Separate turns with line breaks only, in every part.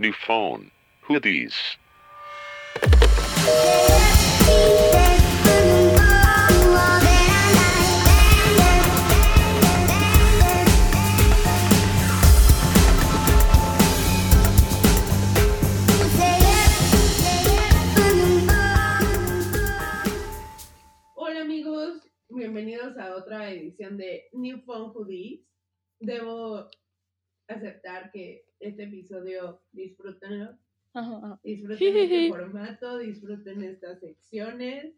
New phone. Who these?
Bienvenidos a otra edición de New Phone Hoodies. Debo aceptar que este episodio disfrútenlo, disfruten este formato, disfruten estas secciones,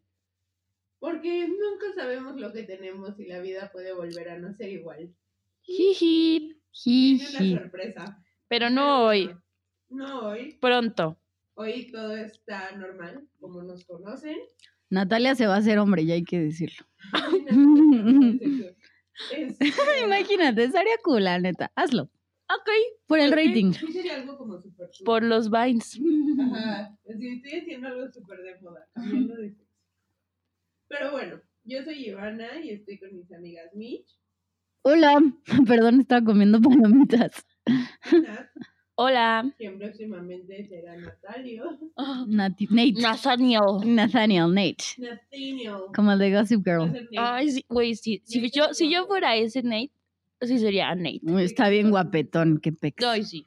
porque nunca sabemos lo que tenemos y la vida puede volver a no ser igual.
Jiji,
Tiene una
jiji.
sorpresa.
Pero no hoy,
No hoy.
pronto.
Hoy todo está normal, como nos conocen.
Natalia se va a hacer hombre, ya hay que decirlo.
Este,
Imagínate, estaría cool, la neta. Hazlo.
Ok.
Por el rating.
Sí, sería algo como súper cool.
Por los Vines.
Ajá, sí, estoy haciendo algo súper de moda, cambiando de. Pero bueno, yo soy Ivana y estoy con mis amigas Mitch,
Hola. Perdón, estaba comiendo palomitas.
Nat,
Hola.
quien próximamente será Natalio,
Nati- Nate.
Nathaniel.
Nathaniel, Nate.
Nathaniel.
Como el de Gossip Girl.
Ay, sí, güey, sí. Si yo, si yo fuera ese Nate, sí sería Nate.
Está bien guapetón, qué pex.
Ay, sí.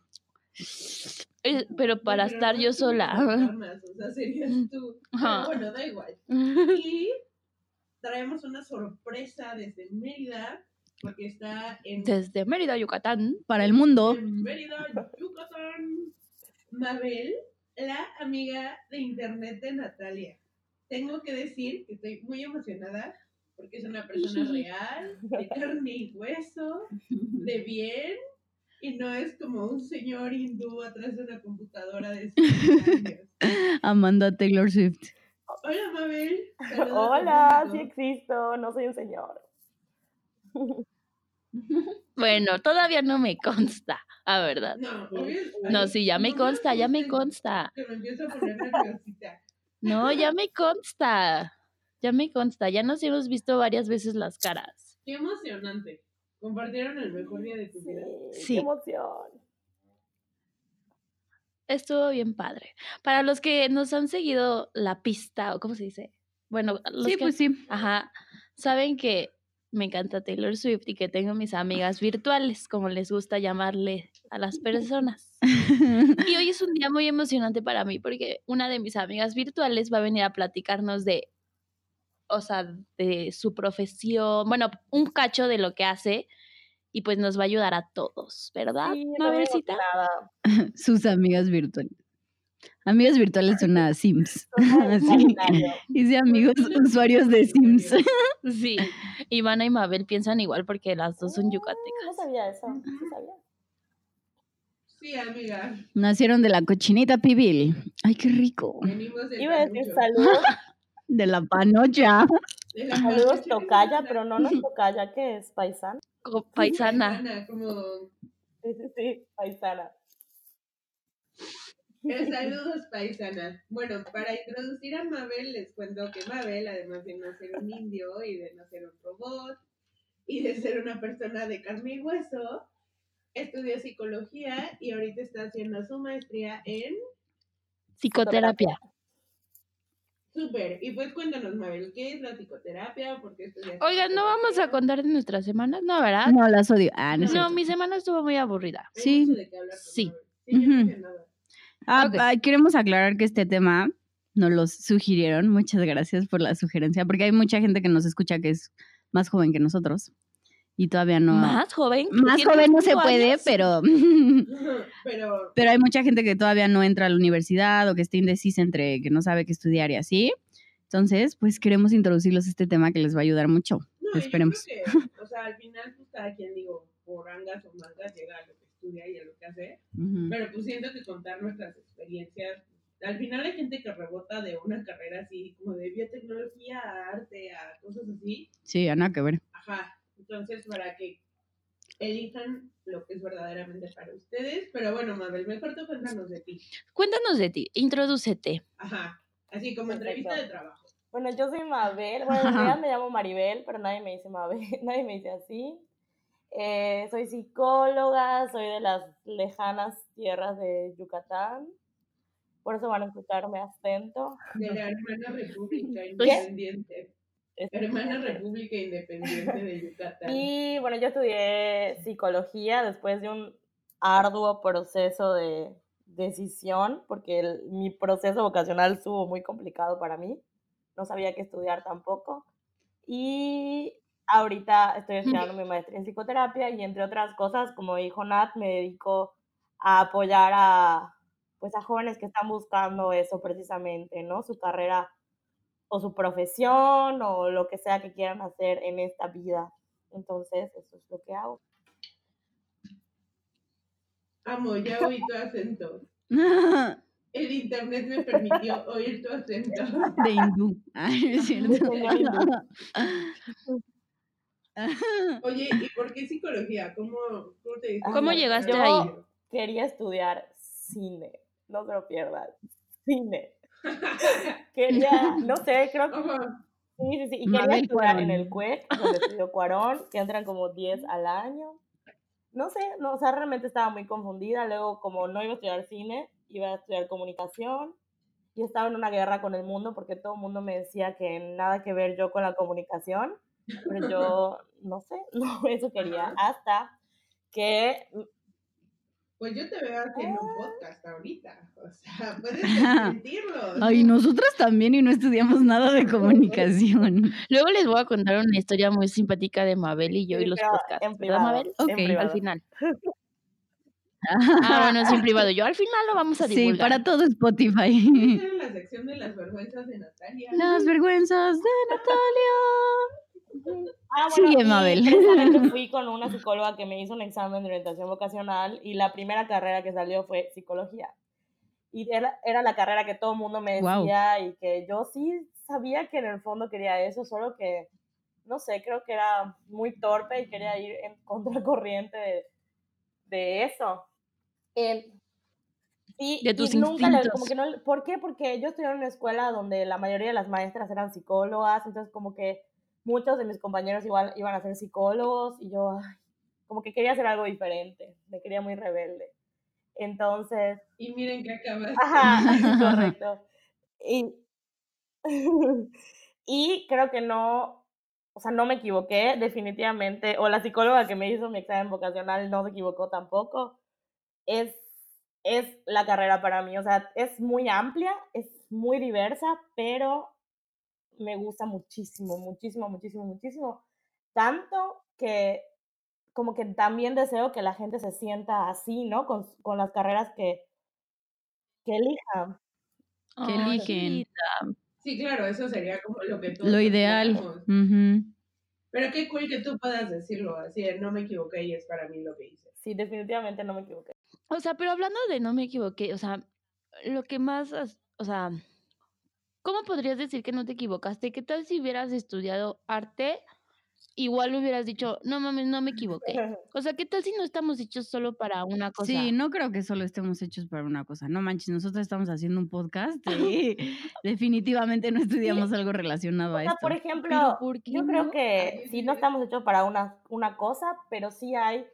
Pero para
Pero
estar
no
yo sola.
fantasmas, O sea, serías tú. Pero bueno, da igual. Y traemos una sorpresa desde Mérida, porque está en
Desde Mérida, Yucatán.
Para el mundo.
en Mérida, Yucatán. Mabel, la amiga de internet de Natalia. Tengo que decir que estoy muy emocionada porque es una persona real, de carne y hueso, de bien, y no es como un señor hindú atrás de una computadora de 50 años.
Amando a Taylor Swift.
Hola Mabel.
Hola, sí existo, no soy un señor.
Bueno, todavía no me consta, a verdad.
No,
No, sí, ya me
no
consta, ya me consta.
Que me empiezo a poner nerviosita.
No, ya me consta. Ya me consta. Ya nos hemos visto varias veces las caras.
Qué emocionante. Compartieron el mejor día de tu
Sí,
vida.
Sí.
qué emoción.
Estuvo bien padre. Para los que nos han seguido la pista, o cómo se dice. Bueno, los
Sí,
que,
pues sí.
ajá, saben que me encanta Taylor Swift y que tengo mis amigas virtuales, como les gusta llamarle a las personas. Y hoy es un día muy emocionante para mí porque una de mis amigas virtuales va a venir a platicarnos de, o sea, de su profesión, bueno, un cacho de lo que hace y pues nos va a ayudar a todos, ¿verdad,
Sí,
Mabelcita?
Sus amigas virtuales. Amigas virtuales son a Sims. Sí. Dice amigos usuarios de Sims.
Sí, Ivana y Mabel piensan igual porque las dos son
No
yucatecas.
sabía eso, sí sabía.
Sí, amiga.
Nacieron de la cochinita pibil. Ay, qué rico.
Venimos del
Iba a decir
Canucho.
De la panocha.
Saludos tocaya, pero no nos tocaya, que es paisana.
Co- Paisana.
Paisana, Como
Sí, sí, sí, paisana.
Eh, saludos, paisana. Bueno, para introducir a Mabel, les cuento que Mabel, además de no ser un indio y de no ser un robot y de ser una persona de carne y hueso, estudió psicología y ahorita está haciendo su maestría en
Psicoterapia.
Super. Y pues cuéntanos, Mabel, ¿qué es la psicoterapia? ¿Por qué estudias
Oigan, ¿no vamos a contar de nuestras semanas? No, ¿verdad?
No, las odio. Ah, no
No, mi semana estuvo muy aburrida.
Sí.
Sí.
Sí, yo no
Ujú.
sé nada.
Ah, ah, queremos aclarar que este tema nos lo sugirieron. Muchas gracias por la sugerencia, porque hay mucha gente que nos escucha que es más joven que nosotros y todavía no.
¿Más joven?
Más
¿Tienes
joven no se puede,
años?
pero
Pero
pero hay mucha gente que todavía no entra a la universidad o que está indecisa entre que no sabe qué estudiar y así. Entonces, pues queremos introducirlos a este tema que les va a ayudar mucho.
No, yo
Esperemos.
creo que, o sea, al final, pues cada quien, digo, por angas o mangas llega a lo que estudia y a lo que hace.
Ujú.
Pero pues siento que contar nuestras experiencias, al final hay gente que rebota de una carrera así, como de biotecnología a arte, a cosas así.
Sí, ya nada que ver.
Ajá. Entonces, para que elijan lo que es verdaderamente para ustedes. Pero bueno, Mabel, mejor tú cuéntanos de ti.
Cuéntanos de ti, introdúcete.
Ajá. Así como
Perfecto.
entrevista de trabajo.
Bueno, yo soy Mabel. Bueno, en realidad me llamo Maribel, pero nadie me dice Mabel, nadie me dice así. Eh, soy psicóloga, soy de las lejanas tierras de Yucatán. Por eso van a escuchar mi acento.
De la hermana república independiente. Hermana república independiente de Yucatán.
Y bueno, yo estudié psicología después de un arduo proceso de decisión, porque el- mi proceso vocacional estuvo muy complicado para mí. No sabía qué estudiar tampoco. Y ahorita estoy estudiando mi maestría en psicoterapia y entre otras cosas, como dijo Nat, me dedico a apoyar a, pues, a jóvenes que están buscando eso precisamente, ¿no? Su carrera o su profesión o lo que sea que quieran hacer en esta vida. Entonces, eso es lo que hago.
Amo, ya oí tu acento. El internet me permitió oír tu acento.
De hindú. Ay, es cierto.
Oye, ¿y por qué psicología? ¿Cómo, cómo te diste
¿Cómo
cuenta?
llegaste
Yo-
ahí?
Quería estudiar cine, no se lo pierdan. Cine. Quería, no sé, creo que. Sí, sí, sí. Y quería
Mabel
estudiar en
Cuarón.
el CUEC, donde estudió Cuarón, que entran como 10 al año. No sé, no, o sea, realmente estaba muy confundida. Luego, como no iba a estudiar cine, iba a estudiar comunicación. Y estaba en una guerra con el mundo porque todo el mundo me decía que nada que ver yo con la comunicación. Pero yo, no sé, no, eso quería. Hasta que
Pues yo te veo haciendo un podcast ahorita. O sea, puedes desmentirlo.
Ay, nosotras también y no estudiamos nada de comunicación.
Luego les voy a contar una historia muy simpática de Mabel y yo y
Sí,
los podcasts.
en
¿Verdad,
privado,
Mabel?
Ok.
Al final. Ah, bueno, sí, en privado. Yo al final lo vamos a
Sí,
divulgar.
para todo Spotify.
La sección de las vergüenzas de Natalia.
Las vergüenzas de Natalia.
Ah,
Sigue,
y
Mabel.
fui con una psicóloga que me hizo un examen de orientación vocacional y la primera carrera que salió fue psicología. Y era, era la carrera que todo el mundo me decía y que yo sí sabía que en el fondo quería eso, solo que, no sé, creo que era muy torpe y quería ir en contracorriente de, de eso. En- y,
De tus
y nunca le- como que no, ¿Por qué? Porque yo estudié en una escuela donde la mayoría de las maestras eran psicólogas, entonces como que muchos de mis compañeros igual iban a ser psicólogos y yo ay, como que quería hacer algo diferente, me quería muy rebelde. Entonces,
Y miren que acabas.
ajá, correcto. Y, y creo que no, o sea, no me equivoqué definitivamente, o la psicóloga que me hizo mi examen vocacional no se equivocó tampoco. Es, es la carrera para mí, o sea, es muy amplia, es muy diversa, pero me gusta muchísimo, muchísimo, muchísimo, muchísimo. Tanto que como que también deseo que la gente se sienta así, ¿no? Con, con las carreras que, que elijan.
que
Ay,
eligen.
Sí, claro, eso sería como lo que todos
Lo ideal.
Pero qué cool que tú puedas decirlo así, no me equivoqué y es para mí lo que hice.
Sí, definitivamente no me equivoqué.
O sea, pero hablando de no me equivoqué, o sea, lo que más, o sea, ¿cómo podrías decir que no te equivocaste? ¿Qué tal si hubieras estudiado arte? Igual hubieras dicho, no mames, no me equivoqué. O sea, ¿qué tal si no estamos hechos solo para una cosa?
Sí, no creo que solo estemos hechos para una cosa. No manches, nosotros estamos haciendo un podcast y definitivamente no estudiamos algo relacionado
O
a
sea,
esto.
por ejemplo,
¿por qué
yo creo
no?
que
Ay,
sí no estamos hechos para una, una cosa, pero sí hay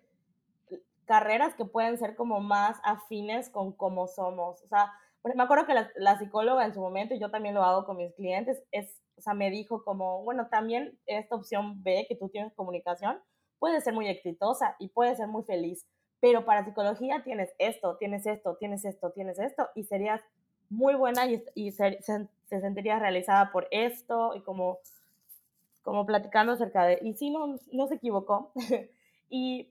carreras que pueden ser como más afines con cómo somos. O sea, por- me acuerdo que la, la psicóloga en su momento, y yo también lo hago con mis clientes, es, o sea, me dijo como, bueno, también esta opción B, que tú tienes comunicación, puede ser muy exitosa y puede ser muy feliz, pero para psicología tienes esto, tienes esto, tienes esto, tienes esto, y serías muy buena y, y ser- se, se sentiría realizada por esto y como, como platicando acerca de, y sí, no, no se equivocó. y,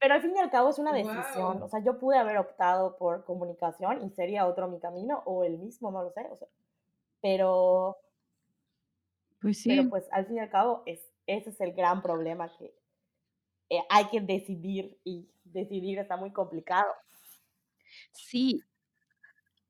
pero al fin y al cabo es una decisión,
Guau.
o sea, yo pude haber optado por comunicación y sería otro mi camino o el mismo, no lo sé, o sea, pero,
Pues sí.
pero pues al fin y al cabo es, ese es el gran problema que eh, hay que decidir y decidir está muy complicado.
Sí.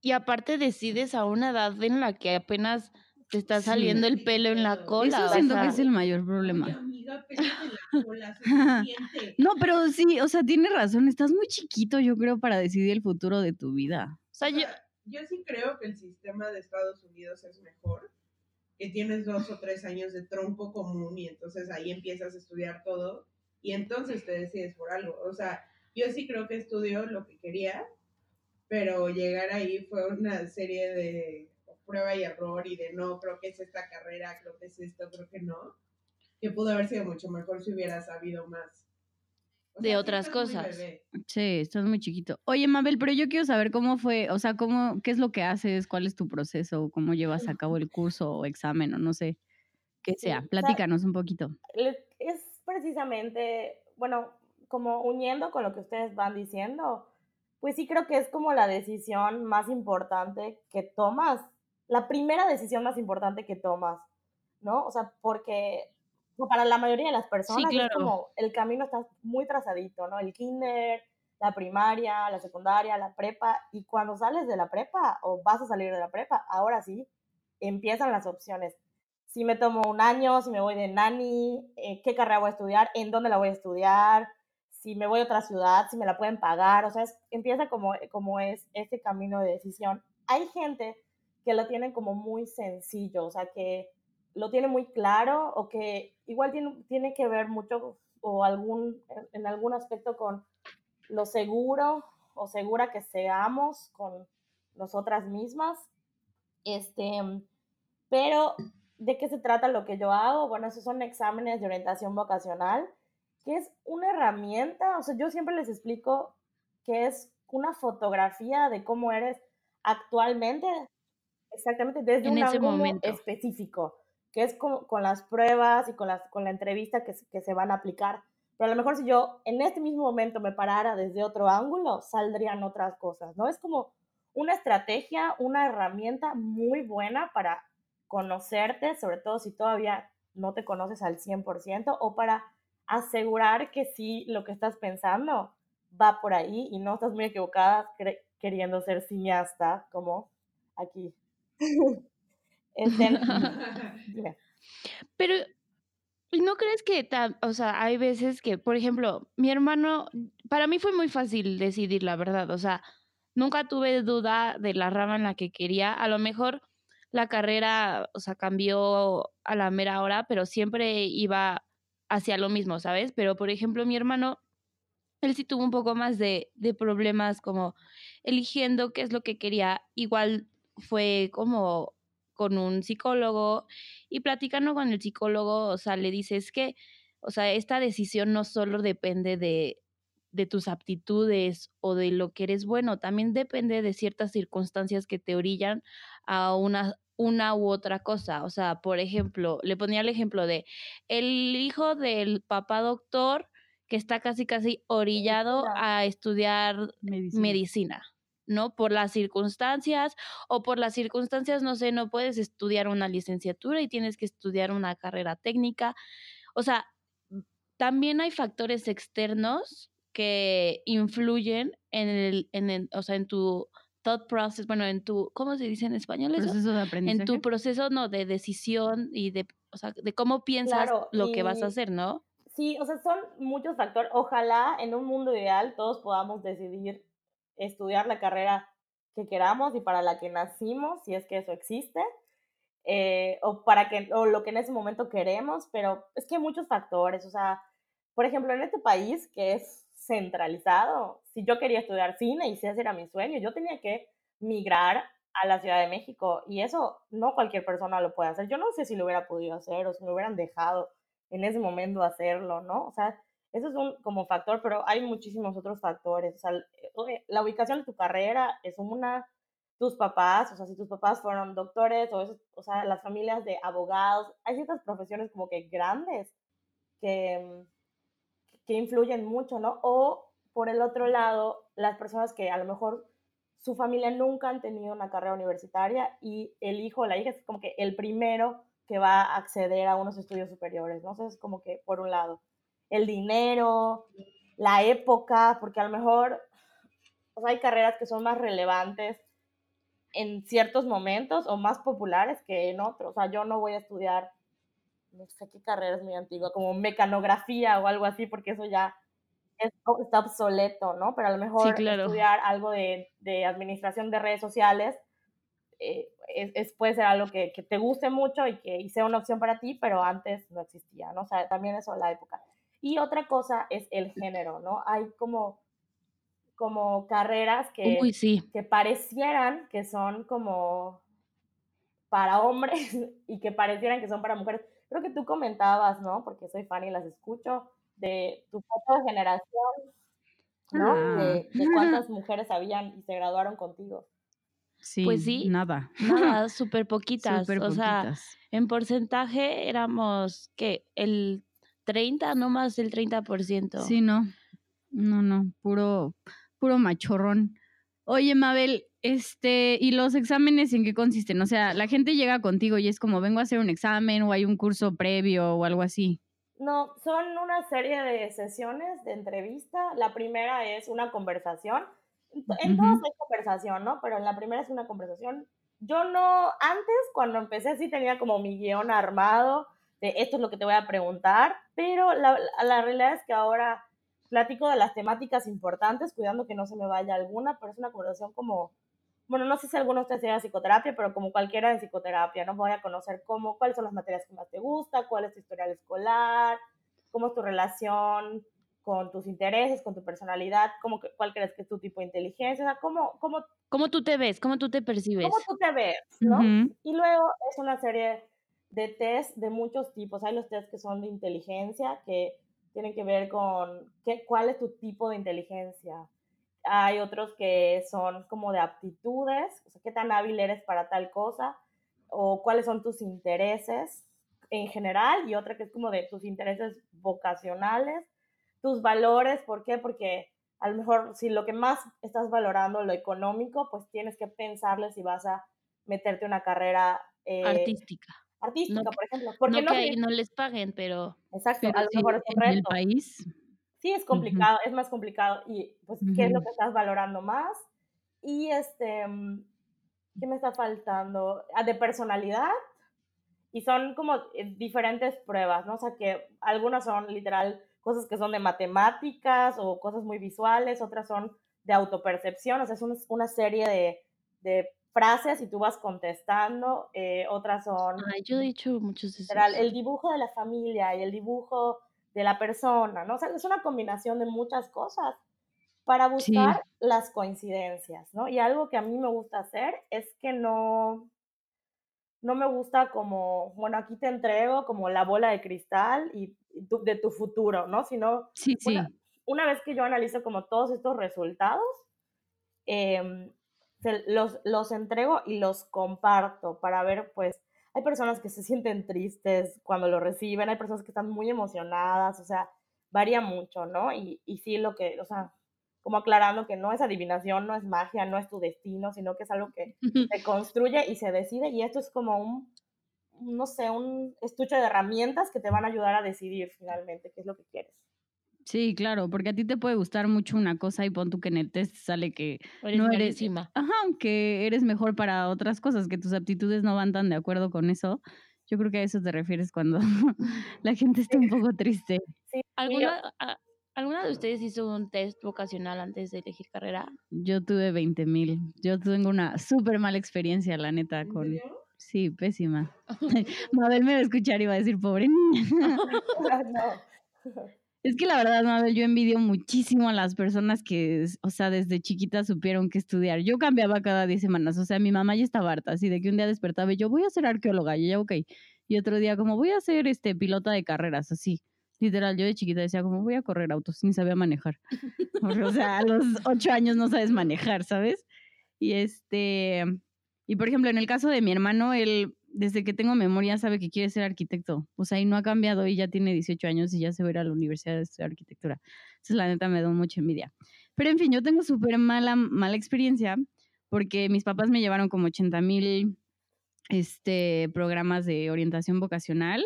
Y aparte decides a una edad en la que apenas te está
Sí.
saliendo el pelo en la cola.
Eso
o
siento que es el mayor
Ay,
problema.
amiga, la cola.
No, pero sí, o sea, tiene razón. Estás muy chiquito, yo creo, para decidir el futuro de tu vida.
o sea,
O
yo,
sea, yo sí creo que el sistema de Estados Unidos es mejor, que tienes dos o tres años de tronco común y entonces ahí empiezas a estudiar todo. y entonces te decides por algo. O sea, yo sí creo que estudió lo que quería, pero llegar ahí fue una serie de prueba y error y de no, creo que es esta carrera, creo que es esto, creo que no, que pudo haber sido mucho mejor si hubiera sabido más. O
De
sea, sí
otras
estás muy
cosas.
bebé.
Sí, estás muy chiquito. Oye, Mabel, pero yo quiero saber cómo fue, o sea, cómo, qué es lo que haces, cuál es tu proceso, cómo llevas a cabo el curso o examen o no sé qué
Sí,
sea.
o sea,
Platícanos un poquito.
es precisamente, bueno, como uniendo con lo que ustedes van diciendo, pues sí creo que es como la decisión más importante que tomas, la primera decisión más importante que tomas, ¿no? O sea, porque para la mayoría de las personas es
claro.
como el camino está muy trazadito, ¿no? El kinder, la primaria, la secundaria, la prepa, y cuando sales de la prepa o vas a salir de la prepa, ahora sí, empiezan las opciones si me tomo un año, si me voy de nani, eh, qué carrera voy a estudiar, en dónde la voy a estudiar, si me voy a otra ciudad, si me la pueden pagar, o sea, es- empieza como, como es este camino de decisión. Hay gente que lo tiene como muy sencillo, o sea, que lo tiene muy claro o que igual tiene, tiene que ver mucho o algún, en algún aspecto con lo seguro o segura que seamos con nosotras mismas. Este, pero, ¿de qué se trata lo que yo hago? Bueno, esos son exámenes de orientación vocacional, que es una herramienta, o sea, yo siempre les explico que es una fotografía de cómo eres actualmente, exactamente, desde
En
un
ese
ángulo
momento.
específico, que es con, con las pruebas y con, las, con la entrevista que, se- que se van a aplicar. Pero a lo mejor si yo en este mismo momento me parara desde otro ángulo, saldrían otras cosas, ¿no? Es como una estrategia, una herramienta muy buena para conocerte, sobre todo si todavía no te conoces al 100%, o para asegurar que sí lo que estás pensando va por ahí y no estás muy equivocada queriendo ser cineasta, como aquí.
Pero, ¿y no crees que, o sea, hay veces que, por ejemplo, mi hermano, para mí fue muy fácil decidir, la verdad, o sea, nunca tuve duda de la rama en la que quería, a lo mejor la carrera, o sea, cambió a la mera hora, pero siempre iba hacia lo mismo, ¿sabes? Pero, por ejemplo, mi hermano, él sí tuvo un poco más de, de problemas como eligiendo qué es lo que quería, igual fue como con un psicólogo y platicando con el psicólogo, o sea, le dices que, o sea, esta decisión no solo depende de, de tus aptitudes o de lo que eres bueno, también depende de ciertas circunstancias que te orillan a una, una u otra cosa. O sea, por ejemplo, le ponía el ejemplo de el hijo del papá doctor que está casi, casi orillado a estudiar
Medicina.
medicina, ¿no? Por las circunstancias o por las circunstancias, no sé, no puedes estudiar una licenciatura y tienes que estudiar una carrera técnica. O sea, también hay factores externos que influyen en el, en el, o sea, en tu thought process, bueno, en tu, ¿cómo se dice en español eso?
Proceso de aprendizaje.
En tu proceso, no, de decisión y de, o sea, de cómo piensas
Claro,
lo que vas a hacer, ¿no?
Sí, o sea, son muchos factores. Ojalá en un mundo ideal todos podamos decidir estudiar la carrera que queramos y para la que nacimos, si es que eso existe, eh, o para que o lo que en ese momento queremos, pero es que hay muchos factores. O sea, por ejemplo, en este país que es centralizado, si yo quería estudiar cine y si ese era mi sueño, yo tenía que migrar a la Ciudad de México y eso no cualquier persona lo puede hacer. Yo no sé si lo hubiera podido hacer o si me hubieran dejado en ese momento hacerlo, ¿no? O sea, eso es un como factor, pero hay muchísimos otros factores. O sea, el- oye, la ubicación de tu carrera es una, tus papás, o sea, si tus papás fueron doctores, o, esos- o sea, las familias de abogados, hay ciertas profesiones como que grandes que, mm, que influyen mucho, ¿no? O por el otro lado, las personas que a lo mejor su familia nunca han tenido una carrera universitaria y el hijo o la hija es como que el primero que va a acceder a unos estudios superiores, ¿no? Entonces, como que por un lado, el dinero, la época, porque a lo mejor o sea, hay carreras que son más relevantes en ciertos momentos o más populares que en otros. O sea, yo no voy a estudiar, no sé qué carrera es muy antigua, como mecanografía o algo así, porque eso ya es- está obsoleto, ¿no? Pero a lo mejor
claro.
estudiar algo de, de administración de redes sociales eh, es, es- puede ser algo que, que te guste mucho y que y sea una opción para ti, pero antes no existía, ¿no? O sea, también eso, la época. Y otra cosa es el género, ¿no? Hay como, como carreras que,
Uy, sí.
que parecieran que son como para hombres y que parecieran que son para mujeres. Creo que tú comentabas, ¿no? Porque soy fan y las escucho, de tu foto de generación, ¿no?
Ah.
De, de cuántas mujeres habían y se graduaron contigo.
Sí,
Pues sí.
nada.
Nada, súper poquitas.
Súper
o sea,
poquitas.
en porcentaje éramos que el 30, no más del 30%.
Sí, no. No, no, puro, puro machorrón. Oye, Mabel, este, ¿y los exámenes en qué consisten? O sea, la gente llega contigo y es como, vengo a hacer un examen o hay un curso previo o algo así.
No, son una serie de sesiones de entrevista. La primera es una conversación. En to- En todas hay conversación, ¿no? Pero en la primera es una conversación. Yo no, antes cuando empecé sí tenía como mi guion armado de esto es lo que te voy a preguntar, pero la, la- realidad es que ahora platico de las temáticas importantes, cuidando que no se me vaya alguna, pero es una conversación como, bueno, no sé si alguno de ustedes sea psicoterapia, pero como cualquiera de psicoterapia, ¿no? Voy a conocer cómo, cuáles son las materias que más te gusta, cuál es tu historial escolar, cómo es tu relación con tus intereses, con tu personalidad, cómo, cuál crees que es tu tipo de inteligencia, o sea, cómo, cómo,
¿Cómo tú te ves? ¿Cómo tú te percibes?
cómo tú te ves, ¿no?
Ujú.
Y luego es una serie de test de muchos tipos. Hay los test que son de inteligencia, que tienen que ver con qué, cuál es tu tipo de inteligencia. Hay otros que son como de aptitudes, o sea, qué tan hábil eres para tal cosa, o cuáles son tus intereses en general, y otra que es como de tus intereses vocacionales, tus valores, ¿por qué? Porque a lo mejor si lo que más estás valorando lo económico, pues tienes que pensarle si vas a meterte una carrera eh,
Artística.
Artística,
no-
por ejemplo. Porque
no que ahí no les paguen, pero
Exacto,
Pero
a lo
sí,
mejor es un
en el
reto.
país.
Sí, es complicado, es más complicado. Y pues, ¿qué es lo que estás valorando más? Y este, mm, ¿qué me está faltando? Ah, de personalidad. Y son como eh, diferentes pruebas, ¿no? O sea, que algunas son literal cosas que son de matemáticas o cosas muy visuales, otras son de autopercepción, o sea, es una, una serie de, de frases y tú vas contestando, eh, otras son
yo he dicho muchos de esos.
el dibujo de la familia y el dibujo de la persona, ¿no? O sea, es una combinación de muchas cosas para
Sí.
buscar las coincidencias, ¿no? Y algo que a mí me gusta hacer es que no, no me gusta como, bueno, aquí te entrego como la bola de cristal y, y tu- de tu futuro, ¿no? Sino,
Sí, sí.
una, una vez que yo analizo como todos estos resultados, em, se- los, los entrego y los comparto para ver, pues, hay personas que se sienten tristes cuando lo reciben, hay personas que están muy emocionadas, o sea, varía mucho, ¿no? Y, y sí, lo que, o sea, como aclarando que no es adivinación, no es magia, no es tu destino, sino que es algo que se construye y se decide, y esto es como un, no sé, un estuche de herramientas que te van a ayudar a decidir finalmente qué es lo que quieres.
Sí, claro, porque a ti te puede gustar mucho una cosa y pon tú que en el test sale que
Eres
no eres,
malísima.
ajá, que eres mejor para otras cosas, que tus aptitudes no van tan de acuerdo con eso. Yo creo que a eso te refieres cuando la gente está un poco triste.
Sí,
¿Alguna, a- ¿Alguna de ustedes hizo un test vocacional antes de elegir carrera?
Yo tuve 20 mil. Yo tengo una súper mala experiencia, la neta,
¿En
con...
serio?
Sí, pésima. Mabel me va a escuchar y va a decir, pobre niña.
no.
Es que la verdad, Mabel, yo envidio muchísimo a las personas que, o sea, desde chiquitas supieron que estudiar. Yo cambiaba cada 10 semanas, o sea, mi mamá ya estaba harta, así de que un día despertaba y yo voy a ser arqueóloga, y ella, ok. Y otro día como voy a ser este pilota de carreras, así. Literal, yo de chiquita decía como voy a correr autos, ni sabía manejar. O sea, a los ocho años no sabes manejar, ¿sabes? Y este, y por ejemplo, en el caso de mi hermano, él desde que tengo memoria sabe que quiere ser arquitecto. O sea, y no ha cambiado y ya tiene 18 años y ya se va a ir a la universidad de estudiar arquitectura. Entonces, la neta me da mucha envidia. Pero en fin, yo tengo súper mala, mala experiencia porque mis papás me llevaron como 80 mil este, programas de orientación vocacional.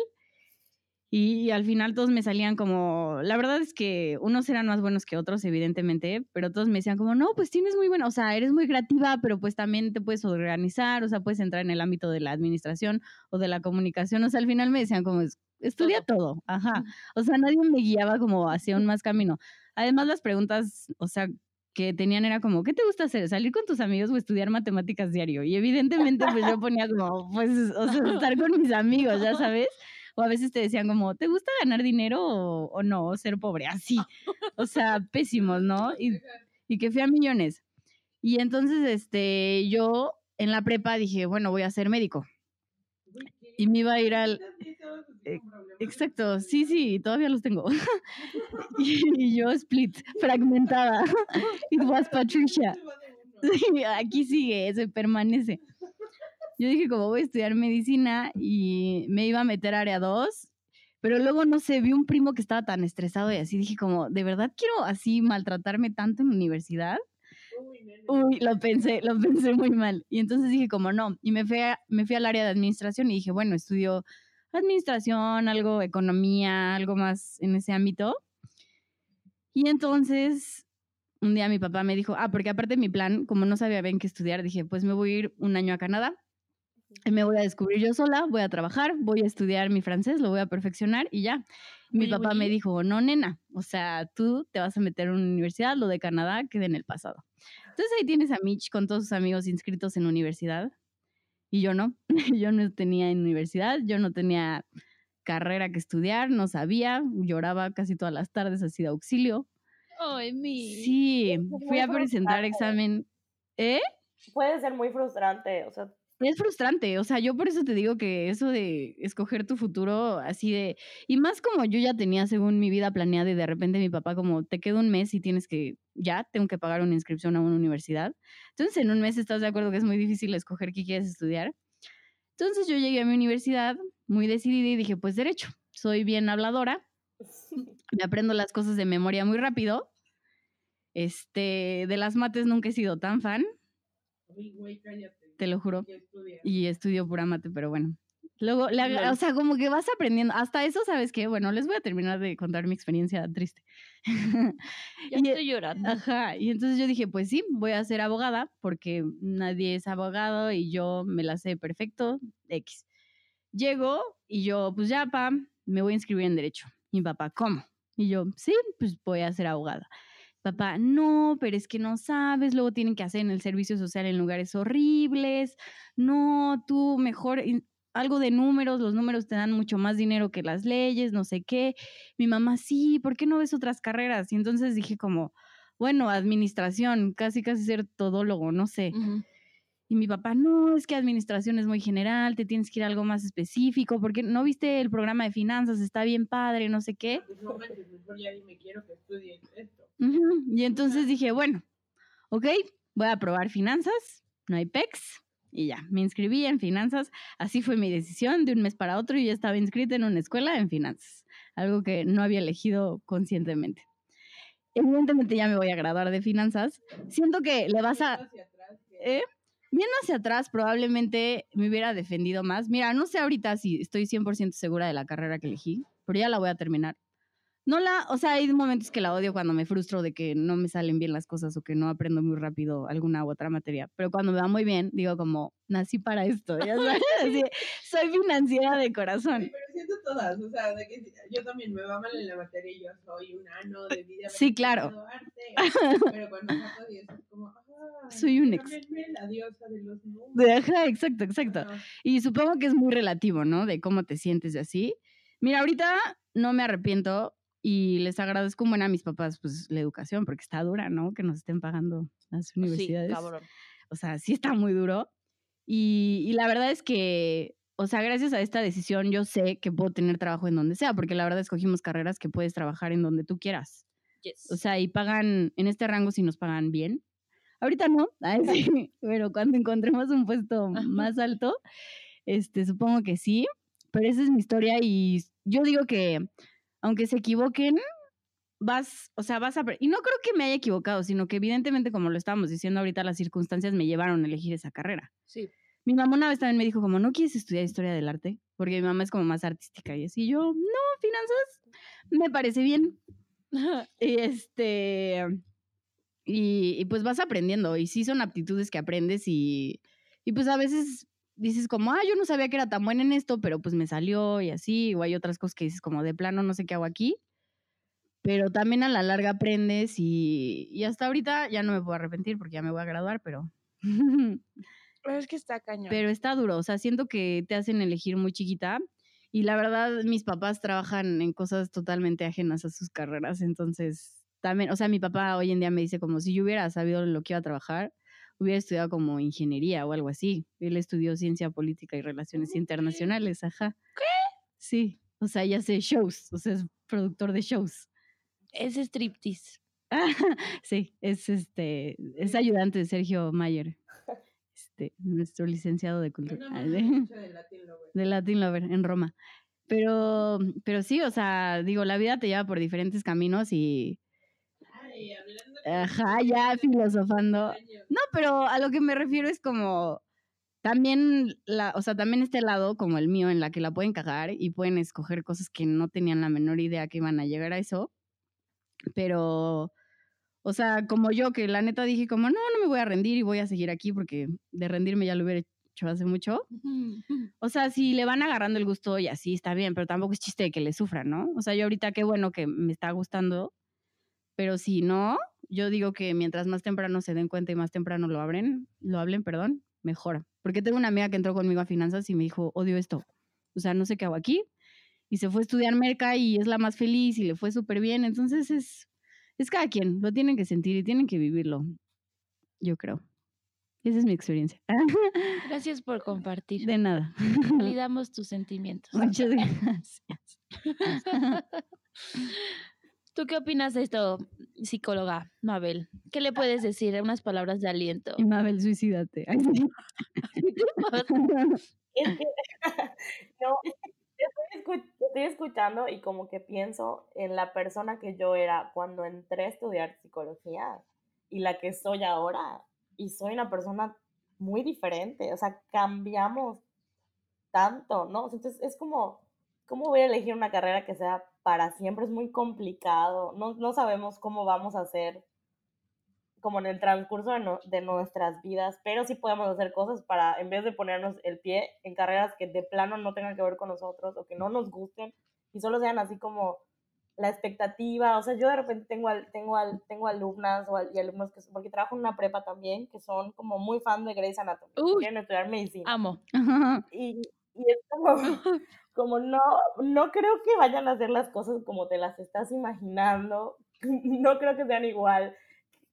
Y al final todos me salían como, la verdad es que unos eran más buenos que otros, evidentemente, pero todos me decían como, no, pues tienes muy buena, o sea, eres muy creativa, pero pues también te puedes organizar, o sea, puedes entrar en el ámbito de la administración o de la comunicación, o sea, al final me decían como, "Es- estudia todo, ajá, o sea, nadie me guiaba como hacia un más camino. Además, las preguntas, o sea, que tenían era como, ¿qué te gusta hacer? ¿Salir con tus amigos o estudiar matemáticas diario? Y evidentemente, pues yo ponía como, pues, o sea, estar con mis amigos, ya sabes. O a veces te decían como, ¿te gusta ganar dinero o, o no? O ser pobre, así. O sea, pésimos, ¿no? Y, y que fui a millones. Y entonces, este, yo en la prepa dije, bueno, voy a ser médico. Y me iba a ir al... eh, Exacto, sí, sí, todavía los tengo. y, y yo split, fragmentada. It was Patricia. Sí, aquí sigue, se permanece. Yo dije, como voy a estudiar medicina y me iba a meter a área 2, pero luego no sé, vi un primo que estaba tan estresado y así dije, como, ¿de verdad quiero así maltratarme tanto en la universidad? Uy, lo pensé, lo pensé muy mal. Y entonces dije, como no, y me fui, a- me fui al área de administración y dije, bueno, estudio administración, algo, economía, algo más en ese ámbito. Y entonces, un día mi papá me dijo, ah, porque aparte mi plan, como no sabía bien qué estudiar, dije, pues me voy a ir un año a Canadá. Me voy a descubrir yo sola, voy a trabajar, voy a estudiar mi francés, lo voy a perfeccionar y ya. Mi
Oui,
papá me dijo, no, nena, o sea, tú te vas a meter en una universidad, lo de Canadá queda en el pasado. Entonces ahí tienes a Mitch con todos sus amigos inscritos en universidad y yo no, yo no tenía en universidad, yo no tenía carrera que estudiar, no sabía, lloraba casi todas las tardes así de auxilio.
Ay, mi.
Sí, fui a presentar examen. ¿Eh?
Puede ser muy frustrante, o sea,
Es frustrante, o sea, yo por eso te digo que eso de escoger tu futuro así de, y más como yo ya tenía según mi vida planeada y de repente mi papá como, te queda un mes y tienes que, ya, tengo que pagar una inscripción a una universidad. Entonces en un mes estás de acuerdo que es muy difícil escoger qué quieres estudiar. Entonces yo llegué a mi universidad muy decidida y dije, pues derecho, soy bien habladora, me aprendo las cosas de memoria muy rápido. Este, de las mates nunca he sido tan fan, te lo juro y estudio pura mate, pero bueno. Luego, aga- o sea, como que vas aprendiendo. Hasta eso, ¿sabes qué? Bueno, les voy a terminar de contar mi experiencia triste.
Ya
Y-
estoy llorando.
Ajá, y entonces yo dije, pues sí, voy a ser abogada porque nadie es abogado y yo me la sé perfecto, X. Llego y yo, pues ya, pa, me voy a inscribir en derecho. Y mi papá, ¿cómo? Y yo, sí, pues voy a ser abogada. Papá, no, pero es que no sabes, luego tienen que hacer en el servicio social en lugares horribles. No, tú mejor algo de números, los números te dan mucho más dinero que las leyes, no sé qué. Mi mamá, sí, ¿por qué no ves otras carreras? Y entonces dije como, bueno, administración, casi casi ser todólogo, no sé. Y mi papá, no, es que administración es muy general, te tienes que ir a algo más específico, porque no viste el programa de finanzas, está bien padre, no sé qué.
Pues no mejor ya dime, quiero que estudies esto.
Y entonces dije, bueno, ok, voy a probar finanzas, no hay PEX, y ya, me inscribí en finanzas. Así fue mi decisión de un mes para otro y ya estaba inscrita en una escuela en finanzas, algo que no había elegido conscientemente. Evidentemente ya me voy a graduar de finanzas. Siento que le vas a... ¿Eh? Viendo hacia atrás, probablemente me hubiera defendido más. Mira, no sé ahorita si estoy 100% segura de la carrera que elegí, pero ya la voy a terminar. No la, o sea, hay momentos que la odio cuando me frustro de que no me salen bien las cosas o que no aprendo muy rápido alguna u otra materia, pero cuando me va muy bien, digo como, nací para esto, ya sabes, así, soy financiera de corazón.
Sí, pero siento todas, o sea, de que yo también me va mal en la materia y yo soy un ano de vida.
Sí, claro.
Pero cuando saco 10 es como, ah,
Soy un ex.
la diosa de los
ajá, exacto, exacto. Y supongo que es muy relativo, ¿no? De cómo te sientes y así. Mira, ahorita no me arrepiento y les agradezco un buen a mis papás, pues, la educación, porque está dura, ¿no? Que nos estén pagando las
Sí,
universidades.
cabrón.
O sea, sí está muy duro. Y, y la verdad es que, o sea, gracias a esta decisión yo sé que puedo tener trabajo en donde sea, porque la verdad escogimos carreras que puedes trabajar en donde tú quieras.
Yes.
O sea, y pagan, en este rango sí nos pagan bien. Ahorita no, sí, pero cuando encontremos un puesto más alto, este, supongo que sí. Pero esa es mi historia y yo digo que aunque se equivoquen, vas, o sea, vas a... Y no creo que me haya equivocado, sino que evidentemente, como lo estábamos diciendo ahorita, las circunstancias me llevaron a elegir esa carrera.
sí.
Mi mamá una vez también me dijo como, ¿no quieres estudiar historia del arte? Porque mi mamá es como más artística y así. Yo, no, finanzas, me parece bien. Y este. Y, y pues vas aprendiendo. Y sí son aptitudes que aprendes y, y pues a veces dices como, ah, yo no sabía que era tan buena en esto, pero pues me salió y así. O hay otras cosas que dices como, de plano, no sé qué hago aquí. Pero también a la larga aprendes y, y hasta ahorita ya no me puedo arrepentir porque ya me voy a graduar, pero...
Pero es que está cañón.
pero está duro. O sea, siento que te hacen elegir muy chiquita Y la verdad, mis papás trabajan en cosas totalmente ajenas a sus carreras, entonces también, o sea, mi papá hoy en día me dice como si yo hubiera sabido lo que iba a trabajar, hubiera estudiado como ingeniería o algo así. Él estudió ciencia política y relaciones internacionales, ajá. ¿Qué? Sí, o sea, ya sé shows, o sea, es productor de shows.
Es striptease.
sí, es este, es ayudante de Sergio Mayer, este, nuestro licenciado de cultura. Ah, de-
Latin Lover.
de Latin Lover en Roma. Pero, pero sí, o sea, digo, la vida te lleva por diferentes caminos y,
Ay, hablando
ajá, ya filosofando. No, pero a lo que me refiero es como también la, o sea, también este lado como el mío en la que la pueden cagar y pueden escoger cosas que no tenían la menor idea que iban a llegar a eso. Pero o sea, como yo que la neta dije como, no, no me voy a rendir y voy a seguir aquí porque de rendirme ya lo hubiera hecho hace mucho. O sea, si le van agarrando el gusto y así está bien, pero tampoco es chiste de que le sufran, ¿no? O sea, yo ahorita qué bueno que me está gustando, pero si no, yo digo que mientras más temprano se den cuenta y más temprano lo abren, lo hablen, perdón, mejora. Porque tengo una amiga que entró conmigo a finanzas y me dijo, odio esto. O sea, no sé qué hago aquí. Y se fue a estudiar merca y es la más feliz y le fue súper bien. Entonces es, es cada quien, lo tienen que sentir y tienen que vivirlo, yo creo. Esa es mi experiencia.
Gracias por compartir.
De nada.
Validamos tus sentimientos.
Muchas gracias.
¿Tú qué opinas de esto, psicóloga Mabel? ¿Qué le puedes decir? Unas palabras de aliento.
Y Mabel, suicídate. Ay, sí.
Es que, no, estoy, estoy escuchando y como que pienso en la persona que yo era cuando entré a estudiar psicología y la que soy ahora. Y soy una persona muy diferente, o sea, cambiamos tanto, ¿no? Entonces es como, ¿cómo voy a elegir una carrera que sea para siempre? Es muy complicado, no, no sabemos cómo vamos a hacer como en el transcurso de, no- de nuestras vidas, pero sí podemos hacer cosas para, en vez de ponernos el pie en carreras que de plano no tengan que ver con nosotros o que no nos gusten y solo sean así como la expectativa, o sea, yo de repente tengo, al, tengo, al, tengo alumnas o al- y alumnos que, porque trabajo en una prepa también, que son como muy fan de Grey's Anatomy,
Uy.
quieren estudiar medicina
Amo.
y, y es como, como no, no creo que vayan a hacer las cosas como te las estás imaginando, no creo que sean igual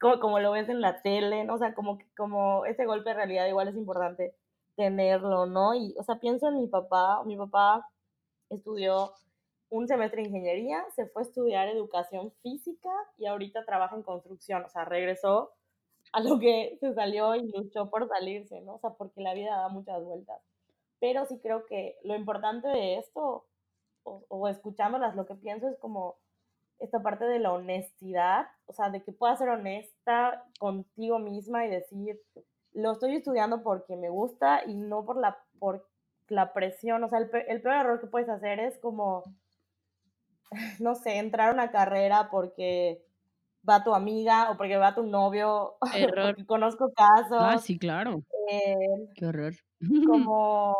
como, como lo ves en la tele, ¿no? O sea, como, como ese golpe de realidad igual es importante tenerlo, ¿no? Y, o sea, pienso en mi papá, mi papá estudió un semestre de ingeniería, se fue a estudiar educación física y ahorita trabaja en construcción, o sea, regresó a lo que se salió y luchó por salirse, ¿no? O sea, porque la vida da muchas vueltas. Pero sí creo que lo importante de esto, o, o escuchándolas, lo que pienso es como esta parte de la honestidad, o sea, de que puedas ser honesta contigo misma y decir, lo estoy estudiando porque me gusta y no por la, por la presión. O sea, el, el peor error que puedes hacer es como, no sé, entrar a una carrera porque va tu amiga o porque va tu novio,
Error.
porque conozco casos,
Ah, sí, claro.
eh,
Qué horror.
como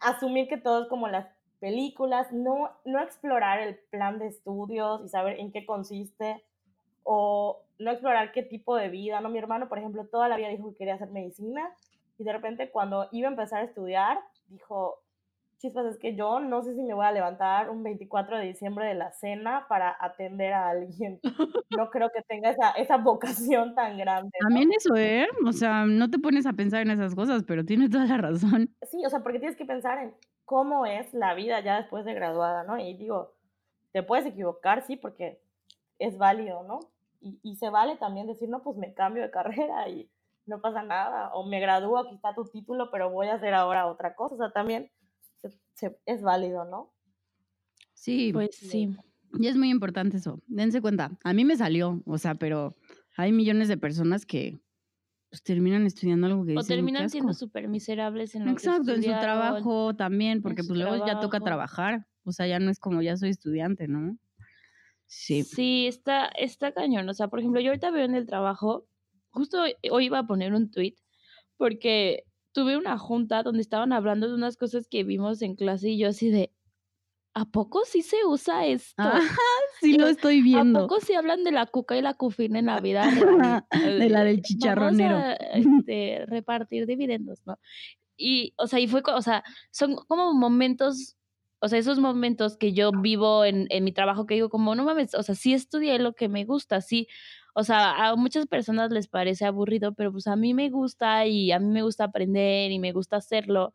asumir que todo es como las películas, no, no explorar el plan de estudios y saber en qué consiste, o no explorar qué tipo de vida, ¿no? Mi hermano, por ejemplo, toda la vida dijo que quería hacer medicina, y de repente cuando iba a empezar a estudiar, dijo, chispas, es que yo no sé si me voy a levantar un 24 de diciembre de la cena para atender a alguien. No creo que tenga esa, esa vocación tan grande. ¿no?
También eso, ¿eh? O sea, no te pones a pensar en esas cosas, pero tienes toda la razón.
Sí, o sea, porque tienes que pensar en cómo es la vida ya después de graduada, ¿no? Y digo, te puedes equivocar, sí, porque es válido, ¿no? Y, y se vale también decir, no, pues me cambio de carrera y no pasa nada, o me gradúo, aquí está tu título, pero voy a hacer ahora otra cosa, o sea, también se- se- es válido, ¿no?
Sí,
Pues sí.
y es muy importante eso. Dense cuenta, a mí me salió, o sea, pero hay millones de personas que pues, terminan estudiando algo que
O
dicen, "Qué
terminan siendo
asco".
súper miserables en lo
Exacto,
que
en su trabajo también, porque pues luego ya toca trabajar. O sea, ya no es como ya soy estudiante, ¿no? Sí.
Sí, está, está cañón. O sea, por ejemplo, yo ahorita veo en el trabajo, justo hoy, hoy iba a poner un tweet porque tuve una junta donde estaban hablando de unas cosas que vimos en clase y yo así de, ¿a poco sí se usa esto?
Ah, sí lo estoy
¿A
viendo.
poco sí hablan de la cuca y la cufina en la vida real?
De la del
Vamos
chicharronero.
a, este, repartir dividendos, ¿no? Y, o sea, y fue, o sea, son como momentos o sea, esos momentos que yo vivo en, en mi trabajo, que digo como, no mames, o sea, sí estudié lo que me gusta, sí, o sea, a muchas personas les parece aburrido, pero pues a mí me gusta y a mí me gusta aprender y me gusta hacerlo,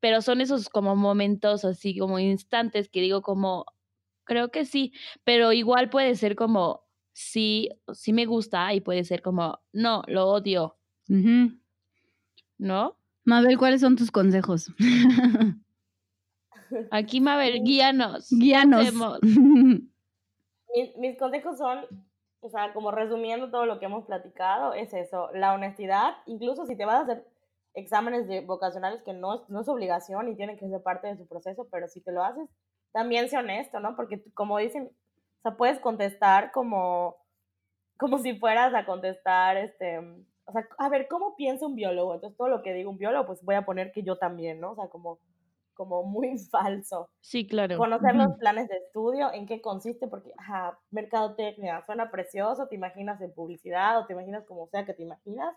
pero son esos como momentos así como instantes que digo como, creo que sí, pero igual puede ser como, sí, sí me gusta y puede ser como, no, lo odio. ¿no?
Mabel, ¿cuáles son tus consejos?
Aquí, Mabel, guíanos. ¿qué
Guíanos.
mis consejos son, o sea, como resumiendo todo lo que hemos platicado, es eso, la honestidad, incluso si te vas a hacer exámenes de vocacionales que no, es- no es obligación y tienen que ser parte de su proceso, pero si te lo haces, también sé honesto, ¿no? Porque como dicen, o sea, puedes contestar como, como si fueras a contestar, este, o sea, a ver, ¿cómo piensa un biólogo? Entonces todo lo que diga un biólogo, pues voy a poner que yo también, ¿no? O sea, como, como muy falso
Sí, claro.
conocer los planes de estudio, en qué consiste, porque, ajá, mercadotecnia, suena precioso, te imaginas en publicidad o te imaginas como sea que te imaginas,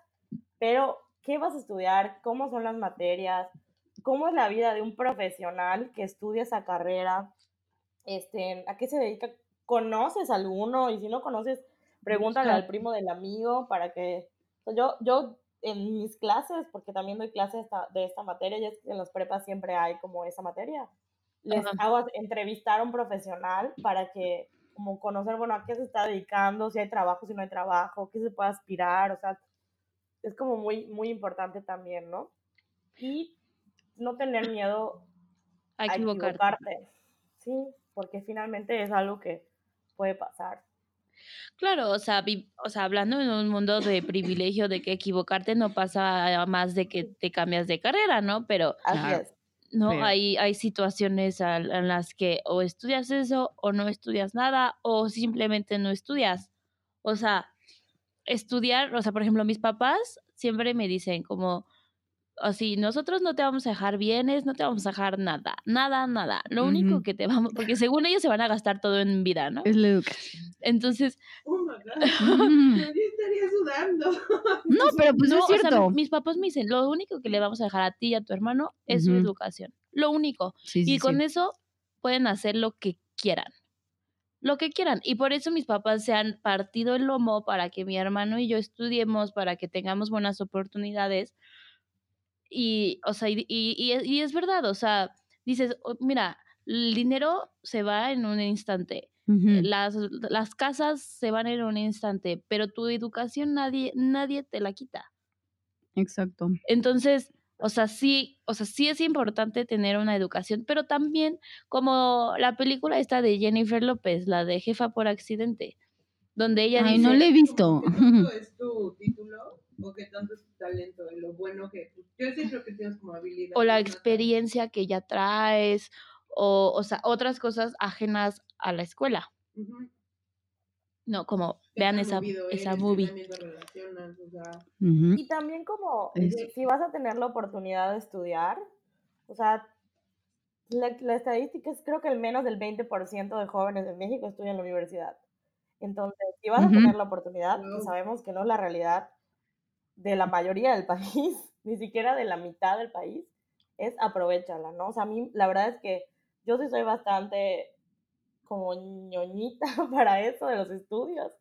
pero ¿qué vas a estudiar? ¿Cómo son las materias? ¿Cómo es la vida de un profesional que estudia esa carrera? Este, ¿A qué se dedica? ¿Conoces alguno? Y si no conoces, pregúntale al primo del amigo para que... yo, yo en mis clases, porque también doy clases de esta, materia, y es que en los prepas siempre hay como esa materia, les
Ajá.
hago entrevistar a un profesional para que, como conocer, bueno, a qué se está dedicando, si hay trabajo, si no hay trabajo, qué se puede aspirar, o sea, es como muy, muy importante también, ¿no? Y no tener miedo
A
a
equivocarte.
equivocarte, sí, porque finalmente es algo que puede pasar.
Claro, o sea, vi- o sea, hablando en un mundo de privilegio, de que equivocarte no pasa a más de que te cambias de carrera, ¿no? Pero
Así
Claro.
es.
no
Pero-
hay, hay situaciones en las que o estudias eso o no estudias nada o simplemente no estudias. O sea, estudiar, o sea, por ejemplo, mis papás siempre me dicen como así, nosotros no te vamos a dejar bienes, no te vamos a dejar nada, nada, nada. Lo único que te vamos, porque según ellos se van a gastar todo en vida, ¿no?
Es la educación.
Entonces,
Oh my God. Yo estaría sudando.
No, pero pues
no,
es
o sea,
cierto.
mis papás me dicen, lo único que le vamos a dejar a ti y a tu hermano es su educación. Lo único.
Sí, sí,
Y con
sí.
eso pueden hacer lo que quieran. Lo que quieran. Y por eso mis papás se han partido el lomo para que mi hermano y yo estudiemos, para que tengamos buenas oportunidades. Y, o sea, y, y- y es- y es verdad, o sea, dices, "Oh, mira, el dinero se va en un instante.
Ujú.
Las, las casas se van en un instante, pero tu educación nadie, nadie te la quita.
Exacto.
Entonces, o sea, sí, o sea, sí es importante tener una educación, pero también como la película esta de Jennifer López, la de Jefa por accidente, donde ella
Ay,
dice,
no le he visto.
¿Qué tanto es tu título? ¿O qué tanto es tu talento? Y lo bueno que... Yo sí creo que tienes como habilidad.
o la experiencia que ya traes, o, o sea, otras cosas ajenas a la escuela. No, como
¿Qué
vean esa,
movido
esa movie.
O sea.
Y también como, si- si vas a tener la oportunidad de estudiar, o sea, la, la estadística es creo que el menos del 20% de jóvenes en México estudian en la universidad. Entonces, si vas a tener la oportunidad, que
Wow.
sabemos que no es la realidad de la mayoría del país, ni siquiera de la mitad del país, es aprovechala, ¿no? O sea, a mí la verdad es que yo sí soy bastante como ñoñita para eso de los estudios,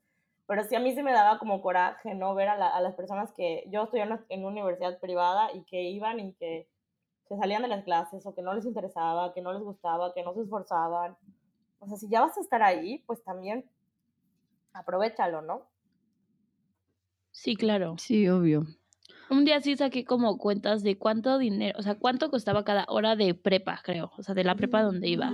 pero sí a mí sí me daba como coraje, ¿no? Ver a, la- a las personas que yo estudié en una universidad privada y que iban y que se salían de las clases o que no les interesaba, que no les gustaba, que no se esforzaban. O sea, si ya vas a estar ahí, pues también aprovechalo, ¿no?
Sí, claro.
Sí, obvio.
Un día sí saqué como cuentas de cuánto dinero, o sea, cuánto costaba cada hora de prepa, creo, o sea, de la prepa donde iba.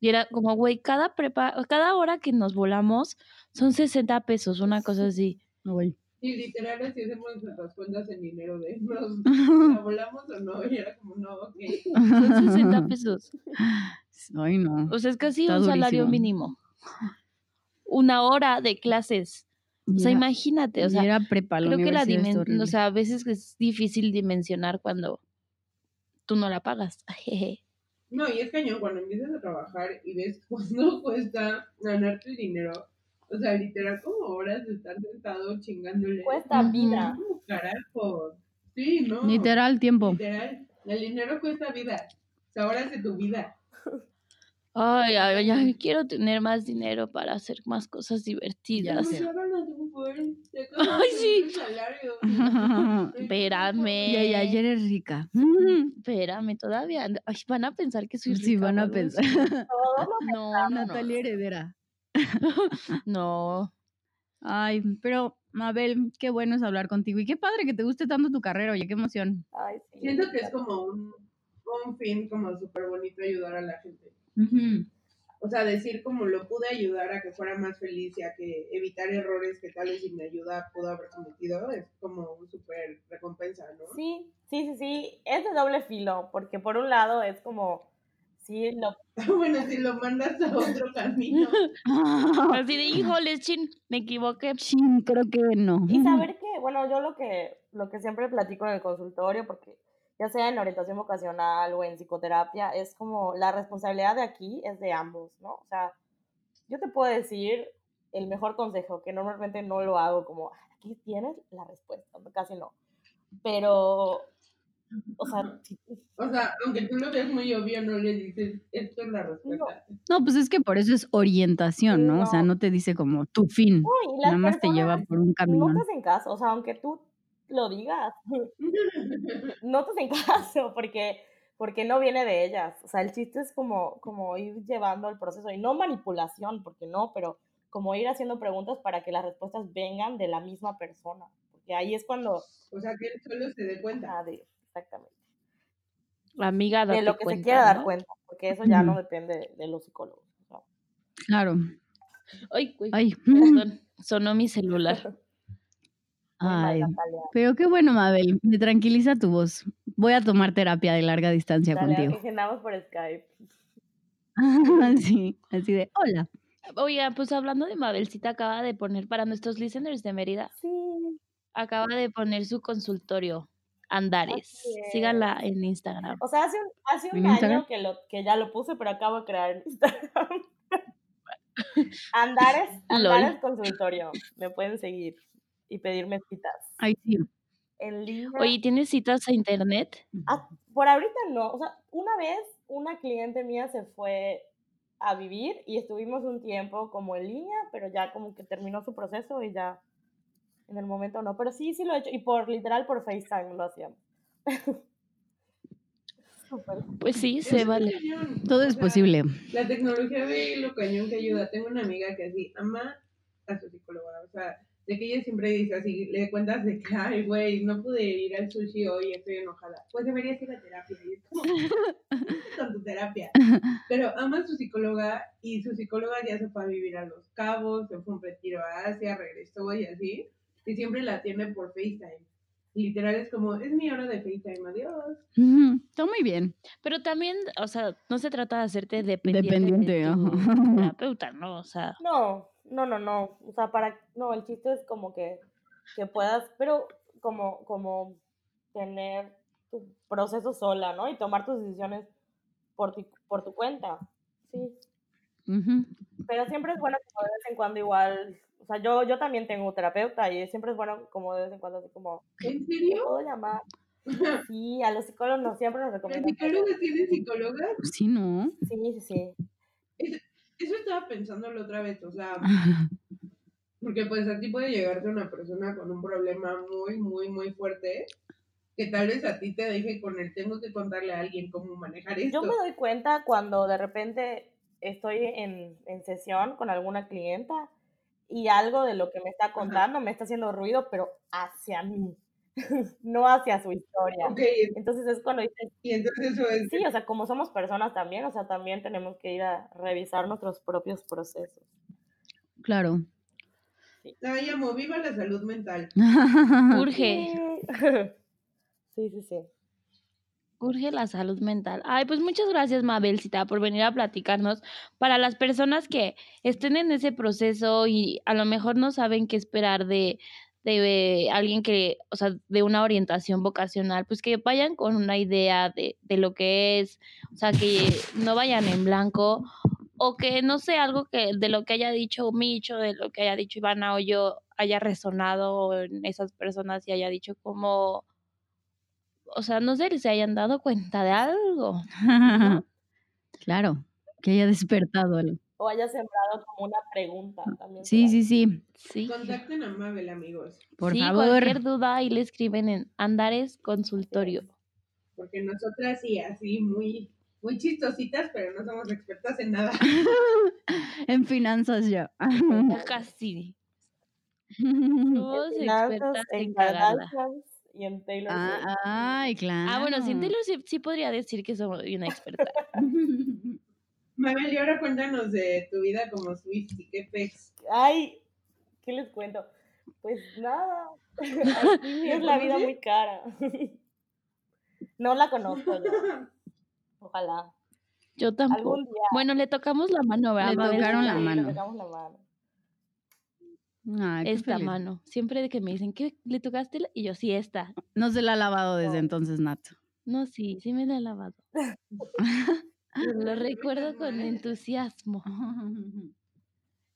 Y era como, güey, cada prepa, cada hora que nos volamos son 60 pesos, una cosa así.
Ay.
y literal así hacemos nuestras cuentas en dinero de nos la volamos o no. Y era como, no, ok.
Son 60 pesos.
Ay, no.
O sea, es casi
Está
un salario mínimo. Una hora de clases. O sea, imagínate, o sea,
era prepa, la
creo que la o sea, a veces es difícil dimensionar cuando tú no la pagas. Jeje.
No, y es cañón cuando empiezas a trabajar y ves cuánto cuesta ganarte el dinero. O sea, literal como horas de estar sentado chingándole.
Cuesta vida.
Carajo. Sí, no.
Literal tiempo.
Literal. El dinero cuesta vida. O sea, horas de tu vida.
Ay, ay, ya quiero tener más dinero para hacer más cosas divertidas.
Ya ya
Ay,
de
sí.
tener un salario. Ay,
Espérame.
Y ella ayer es rica.
Espérame, todavía. Ay, van a pensar que soy
Sí,
rica
van
o
a pensar.
No, no,
Natalia Heredera.
no.
Ay, pero Mabel, qué bueno es hablar contigo. Y qué padre que te guste tanto tu carrera, oye, qué emoción.
Ay, sí.
Siento que es como un, un fin como súper bonito ayudar a la gente. O sea, decir como lo pude ayudar a que fuera más feliz y a que evitar errores que tal vez sin mi ayuda pudo haber cometido es como un súper recompensa, ¿no?
Sí, sí, sí, sí. Es de doble filo, porque por un lado es como, sí, lo,
bueno, si lo mandas a otro camino.
Así de, híjoles, chin, me equivoqué.
Chin, creo que no.
Y saber que, bueno, yo lo que, lo que siempre platico en el consultorio, porque ya sea en orientación vocacional o en psicoterapia, es como la responsabilidad de aquí es de ambos, ¿no? O sea, yo te puedo decir el mejor consejo, que normalmente no lo hago como, "Ah, aquí tienes la respuesta, casi no. Pero, o sea,
O sea, aunque tú lo veas muy obvio, no le dices, esto es la respuesta.
No, pues es que por eso es orientación, ¿no? O sea,
No.
no te dice como tu fin.
no,
Nada más te lleva por un
no
camino.
te hacen caso, o sea, aunque tú lo digas, no te hacen caso porque, porque no viene de ellas. O sea, el chiste es como, como ir llevando el proceso y no manipulación, porque no, pero como ir haciendo preguntas para que las respuestas vengan de la misma persona. Porque ahí es cuando...
O sea, que él solo se dé cuenta.
ah, de- exactamente.
Amiga,
De lo que
cuenta,
se quiera dar
¿no?
cuenta, porque eso ya no depende de, los psicólogos. o sea.
Claro.
Ay,
Ay,
perdón, sonó mi celular.
Ay. Pero qué bueno, Mabel. Me tranquiliza tu voz. Voy a tomar terapia de larga distancia
Natalia,
contigo.
agendamos por Skype.
sí, así de, hola.
Oiga, pues hablando de Mabelcita, acaba de poner para nuestros listeners de Mérida,
Sí.
acaba de poner su consultorio, Andares. Síganla en Instagram.
O sea, hace un, hace un
¿En
año
Instagram?
que, lo, que ya lo puse, pero acabo de crear en Instagram. Andares. Andares Consultorio. Me pueden seguir y pedirme citas.
Ay, sí.
En línea.
Oye, ¿tienes citas a internet?
Ah, por ahorita no. O sea, una vez una cliente mía se fue a vivir y estuvimos un tiempo como en línea, pero ya como que terminó su proceso y ya en el momento no. Pero sí, sí lo he hecho. Y por literal por FaceTime lo hacíamos.
Pues sí, se
es
vale.
cañón.
Todo
O
es
sea,
posible.
La tecnología ve lo cañón que ayuda. Tengo una amiga que así ama a su psicóloga. O sea, de que ella siempre dice así, le cuentas de que, ay, güey, no pude ir al sushi hoy, estoy enojada. Pues deberías ir a terapia. Y es como, con tu terapia. Pero ama a su psicóloga y su psicóloga ya se fue a vivir a Los Cabos, se fue un retiro a Asia, regresó y así. Y siempre la atiende por FaceTime. Literal es como, es mi hora de FaceTime, adiós.
Ujú, Está muy bien.
Pero también, o sea, no se trata de hacerte dependiente,
Dependiente,
de tu
ajá.
terapeuta, ¿no? O sea,
No, no, no, no. O sea, para, no, el chiste es como que, que puedas, pero como, como tener tu proceso sola, ¿no? Y tomar tus decisiones por, ti- por tu cuenta. Sí.
Ujú.
Pero siempre es bueno como de vez en cuando igual, o sea, yo, yo también tengo terapeuta y siempre es bueno como de vez en cuando así como,
¿En
¿te
serio?
puedo llamar? Sí, a los psicólogos nos, siempre nos
¿Las
recomiendan. hacerlo.
psicólogas tienen psicólogas?
Sí, ¿no?
Sí, sí, sí.
Eso estaba pensándolo otra vez, o sea, porque pues a ti puede llegarte una persona con un problema muy, muy, muy fuerte, que tal vez a ti te deje con el tengo que contarle a alguien cómo manejar esto.
Yo me doy cuenta cuando de repente estoy en, en sesión con alguna clienta y algo de lo que me está contando me está haciendo ruido, pero hacia mí, no hacia su historia.
Ok,
Entonces es cuando dices,
y entonces eso es...
sí, o sea, como somos personas también, o sea, también tenemos que ir a revisar nuestros propios procesos.
Claro.
Ay, amo, viva la salud mental.
urge,
Sí, sí, sí.
urge la salud mental. Ay, pues muchas gracias, Mabelcita, por venir a platicarnos. Para las personas que estén en ese proceso y a lo mejor no saben qué esperar de, de alguien que, o sea, de una orientación vocacional, pues que vayan con una idea de, de lo que es, o sea, que no vayan en blanco o que no sé, algo que de lo que haya dicho Micho, de lo que haya dicho Ivana o yo haya resonado en esas personas y haya dicho como, o sea, no sé, se hayan dado cuenta de algo.
Claro. Que haya despertado algo.
O haya sembrado como una pregunta también.
Sí, sí, sí.
Sí.
Contacten a Mabel, amigos.
Por
sí,
favor.
cualquier duda ahí le escriben en Andares Consultorio.
Porque nosotras sí, así muy, muy chistositas, pero no somos expertas en nada.
en finanzas ya.
Ya casi. Somos expertas en.
Kardashians y en Taylor Swift.
Ah, ay, claro.
Ah, bueno, sí, en Taylor Swift sí podría decir que soy una experta.
Mabel, y ahora cuéntanos de tu vida como Swifty, qué pex.
Ay, ¿qué les cuento? Pues nada, aquí es la vida muy cara. No la conozco yo. Ojalá.
Yo tampoco.
Algún día.
Bueno, le tocamos la mano, ¿verdad?
Le
Mabel?
tocaron la mano.
le tocamos la mano.
Ay, qué
Esta
feliz.
mano. Siempre que me dicen, ¿qué? ¿Le tocaste? la-?" Y yo, sí, esta.
No se la ha lavado desde
No.
entonces, Nato.
No, sí, sí me la he lavado. Lo recuerdo con entusiasmo.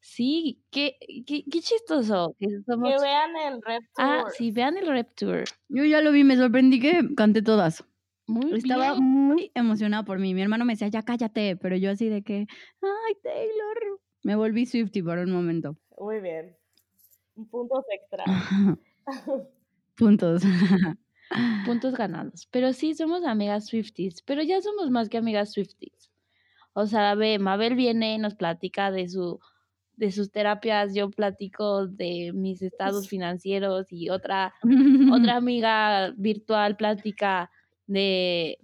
Sí, qué, qué, qué chistoso. Que somos...
Que vean el Rep
Ah, sí, vean el Rep Tour.
Yo ya lo vi, me sorprendí que canté todas.
Muy
Estaba
bien.
muy emocionada por mí. Mi hermano me decía, ya cállate, pero yo así de que, ay, Taylor. Me volví Swifty por un momento.
Muy bien. Puntos extra.
Puntos.
Puntos ganados. Pero sí, somos amigas Swifties, pero ya somos más que amigas Swifties. O sea, ve, Mabel viene y nos platica de su de sus terapias, yo platico de mis estados financieros y otra otra amiga virtual plática de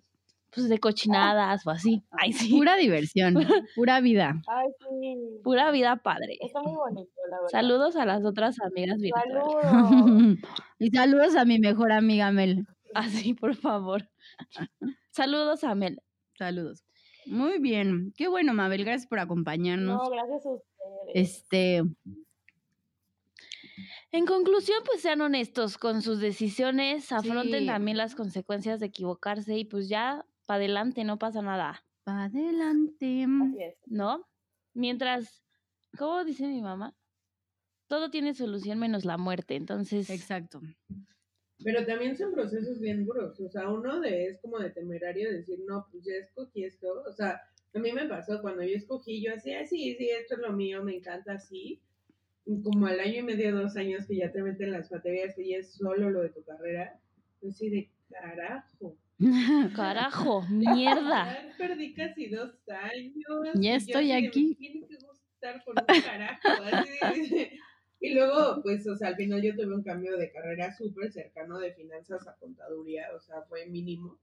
pues de cochinadas o así. Ay, sí.
Pura diversión, pura vida.
Ay, sí.
Pura vida padre.
Está muy bonito, la verdad.
Saludos a las otras amigas virtuales.
Saludos.
y saludos a mi mejor amiga Mel.
Así, por favor. Saludos a Mel.
Saludos. Muy bien. Qué bueno, Mabel. Gracias por acompañarnos.
No, gracias a ustedes.
Este,
En conclusión, pues sean honestos con sus decisiones, afronten
Sí.
también las consecuencias de equivocarse y pues ya para adelante, no pasa nada,
pa' adelante.
Así es.
¿no? Mientras, ¿cómo dice mi mamá? Todo tiene solución menos la muerte, entonces,
Exacto.
Pero también son procesos bien duros. O sea, uno de es como de temerario decir, no, pues ya escogí esto. O sea, a mí me pasó cuando yo escogí, yo así, "Ah, sí, sí, esto es lo mío, me encanta así. Como al año y medio, dos años que ya te meten las materias que ya es solo lo de tu carrera, yo así de carajo.
carajo, mierda.
Perdí casi dos años.
Ya estoy aquí.
"Me Tiene que gustar por un carajo. así de- Y luego, pues, o sea, al final yo tuve un cambio de carrera súper cercano de finanzas a contaduría, o sea, fue mínimo.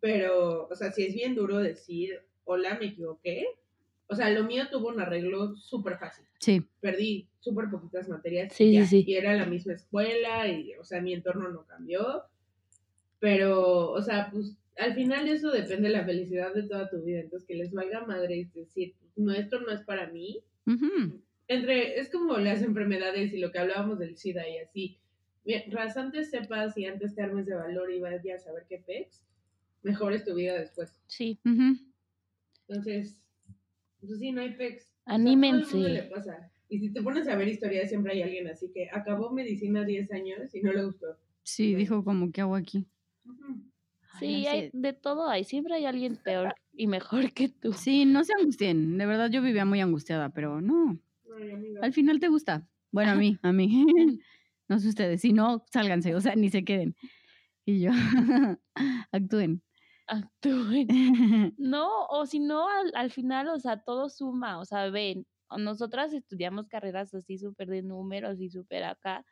Pero, o sea, sí es bien duro decir, hola, me equivoqué. O sea, lo mío tuvo un arreglo súper fácil.
Sí.
Perdí súper poquitas materias. y
Sí, sí, sí.
Y era la misma escuela, y, o sea, mi entorno no cambió. Pero, o sea, pues, al final eso depende de la felicidad de toda tu vida. Entonces, que les valga madre, es decir, pues, no, esto no es para mí. Entre, es como las enfermedades y lo que hablábamos del SIDA y así. Mientras antes sepas y antes te armes de valor y vayas a ver qué pex, mejor es tu vida después.
Sí,
Ujú.
Entonces, pues sí, no hay pex. O sea,
Anímense.
mundo le pasa. Y si te pones a ver historias, siempre hay alguien así que acabó medicina 10 años y no le gustó.
Sí, dijo como, ¿qué hago aquí?
Sí, hay, de todo hay, siempre hay alguien peor y mejor que tú.
Sí, no se angustien. De verdad yo vivía muy angustiada, pero no.
Ay.
Al final te gusta. Bueno, a mí, a mí. No sé ustedes. Si no, sálganse, o sea, ni se queden. Y yo, actúen.
Actúen. No, o si no, al, al final, o sea, todo suma, o sea, ven, nosotras estudiamos carreras así súper de números y súper acá,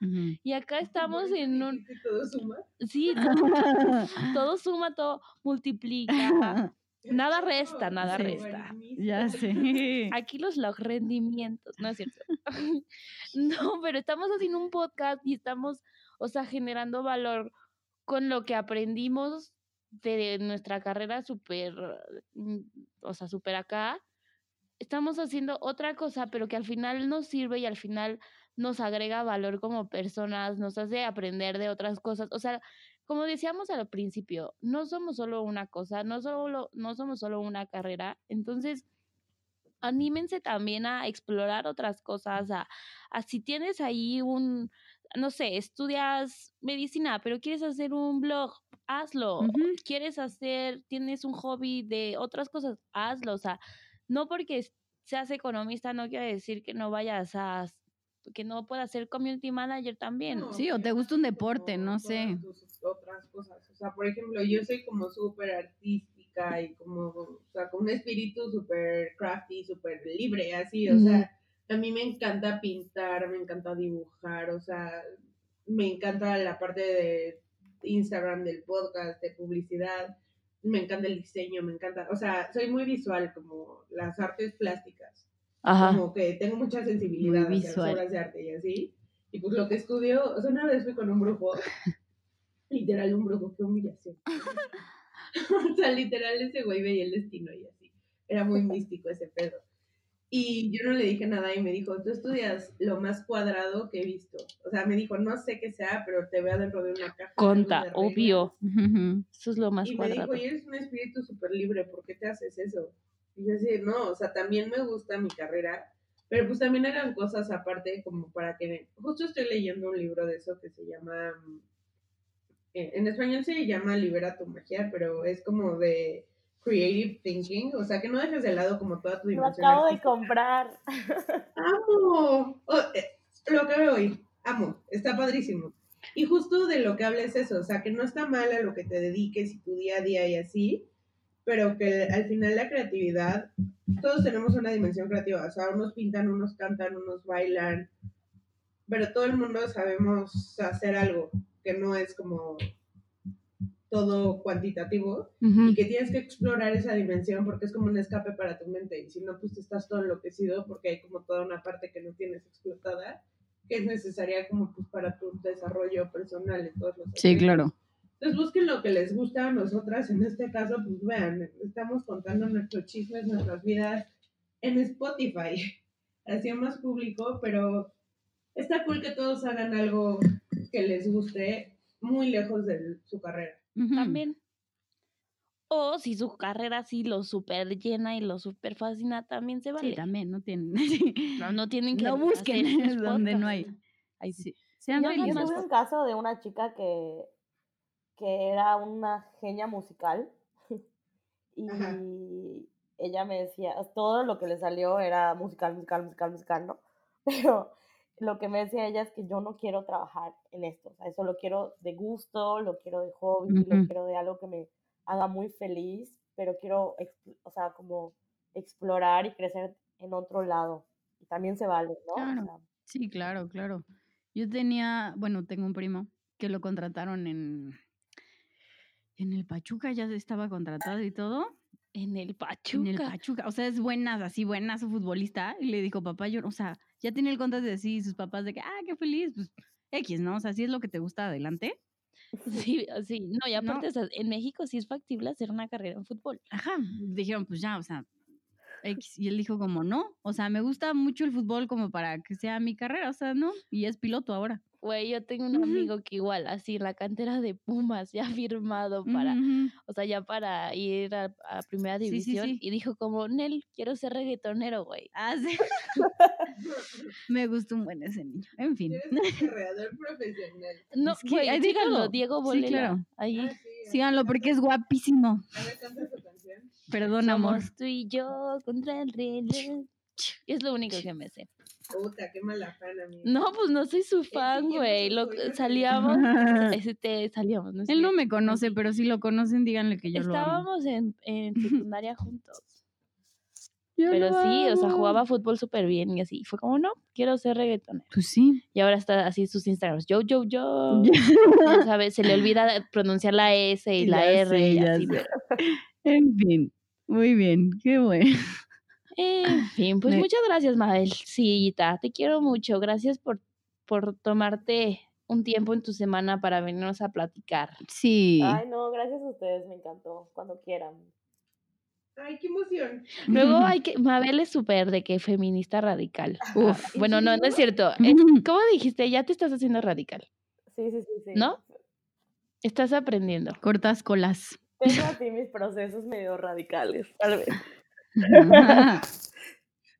y acá estamos en un,
¿Dijiste todo suma?
sí, todo, todo suma, todo multiplica, nada resta, nada
Sí.
resta.
ya sé.
Aquí los, los rendimientos, ¿no es cierto? no, pero estamos haciendo un podcast y estamos, o sea, generando valor con lo que aprendimos de nuestra carrera súper, mm, o sea, súper acá. Estamos haciendo otra cosa, pero que al final nos sirve y al final nos agrega valor como personas, nos hace aprender de otras cosas. O sea, como decíamos al principio, no somos solo una cosa, no, solo, no somos solo una carrera. Entonces, anímense también a explorar otras cosas, a, a si tienes ahí un, no sé, estudias medicina, pero quieres hacer un blog, hazlo. Quieres hacer, tienes un hobby de otras cosas, hazlo. O sea, no porque seas economista no quiere decir que no vayas a, que no puedas ser community manager también.
No,
Sí, o te gusta un deporte, no sé.
tus otras cosas. O sea, por ejemplo, yo soy como súper artística y como, o sea, con un espíritu súper crafty, súper libre, así. O sea, a mí me encanta pintar, me encanta dibujar, o sea, me encanta la parte de Instagram, del podcast, de publicidad. Me encanta el diseño, me encanta, o sea, soy muy visual, como las artes plásticas
Ajá.
como que tengo mucha sensibilidad hacia las obras de arte y así. Y pues lo que estudio, o sea, una vez fui con un brujo, literal un brujo, qué humillación. o sea, literal ese güey veía el destino y así. Era muy místico ese pedo. Y yo no le dije nada y me dijo, tú estudias lo más cuadrado que he visto. O sea, me dijo, no sé qué sea, pero te veo dentro de una caja.
Conta, obvio. Eso es lo más
y me
cuadrado.
dijo, y eres un espíritu súper libre, ¿por qué te haces eso? Y yo así, no, o sea, también me gusta mi carrera, pero pues también hagan cosas aparte como para que... Justo estoy leyendo un libro de eso que se llama... mm, eh, En español se llama Libera tu magia, pero es como de creative thinking, o sea, que no dejes de lado como toda tu
Lo
dimensión
acabo de comprar.
¡Amo! Oh, eh, lo que veo hoy, amo, está padrísimo. Y justo de lo que habla es eso, o sea, que no está mal a lo que te dediques y tu día a día y así, pero que al final la creatividad, todos tenemos una dimensión creativa, o sea, unos pintan, unos cantan, unos bailan, pero todo el mundo sabemos hacer algo que no es como todo cuantitativo y que tienes que explorar esa dimensión porque es como un escape para tu mente y si no pues estás todo enloquecido porque hay como toda una parte que no tienes explotada que es necesaria como pues para tu desarrollo personal en todos los
Sí,
aspectos.
claro.
Entonces busquen lo que les gusta a nosotras, en este caso pues vean, estamos contando nuestros chismes, nuestras vidas en Spotify, así más público, pero está cool que todos hagan algo que les guste muy lejos de su carrera.
También. O si su carrera sí lo super llena y lo super fascina, también se vale.
Sí, también, no tienen.
No, no tienen que
No busquen donde no hay.
Ay,
Sí. Sean
Yo, yo
felices.
tuve un caso de una chica que, que era una genia musical y
Ajá.
ella me decía, todo lo que le salió era musical, musical, musical, musical, ¿no? Pero lo que me decía ella es que yo no quiero trabajar en esto, o sea, eso lo quiero de gusto, lo quiero de hobby, lo quiero de algo que me haga muy feliz, pero quiero, o sea, como explorar y crecer en otro lado. Y también se vale, ¿no? O
Claro.
sea,
Sí, claro, claro. Yo tenía, bueno, tengo un primo que lo contrataron en, en el Pachuca, ya estaba contratado y todo.
En el
En el
Pachuca.
Pachuca, o sea, es buenas, así buenas su futbolista. Y le dijo, papá, yo, o sea, ya tenía el contrato de sí, sus papás de que, ah, qué feliz, pues X, ¿no? O sea, si es lo que te gusta, adelante.
Sí, sí. No, y
No.
aparte, o sea, en México sí es factible hacer una carrera en fútbol.
Ajá, dijeron, pues ya, o sea, X. Y él dijo como, no, o sea, me gusta mucho el fútbol como para que sea mi carrera, o sea, ¿no? Y es piloto ahora.
Güey, yo tengo un amigo que igual, así, en la cantera de Pumas, ya firmado para, o sea, ya para ir a, a primera
Sí, sí,
división.
sí.
Y dijo como, Nel, quiero ser reggaetonero, güey.
Ah, sí. Me gustó un buen ese niño. En fin.
Eres un corredor profesional.
No,
Es que
güey,
todo.
Diego
Sí,
Bolela.
claro.
Ahí.
Ah,
Síganlo porque es guapísimo.
A ver, canta su canción.
Perdón, amor.
Somos tú y yo contra el reloj. Es lo único que me sé.
Puta, qué mala fan, amigo.
No, pues no soy su fan, güey. Lo, salíamos, este, salíamos. No es
Él no me conoce, pero si lo conocen, díganle que yo lo amo.
Estábamos en, en secundaria juntos.
Yo
Pero
lo
sí, o sea, jugaba fútbol súper bien y así. Fue como, no, quiero ser reggaetonero.
Pues sí.
Y ahora está así sus Instagrams. Yo, yo, yo. Ya sabes, se le olvida pronunciar la S y la
Ya
R
sé,
y así.
sé.
pero-
En fin. Muy bien. Qué bueno.
En fin, pues
Me-
muchas gracias, Mabel. Sí, ta, te quiero mucho. Gracias por, por tomarte un tiempo en tu semana para venirnos a platicar.
Sí.
Ay, no, gracias a ustedes, me encantó. Cuando quieran.
Ay, qué emoción.
Luego hay que, Mabel es súper de que feminista radical.
Uf.
Ah, Bueno, no, no es cierto. Es- ¿Cómo dijiste? Ya te estás haciendo radical.
Sí, sí, sí, sí.
¿No? Estás aprendiendo.
Cortas colas.
Tengo así mis procesos medio radicales, tal vez.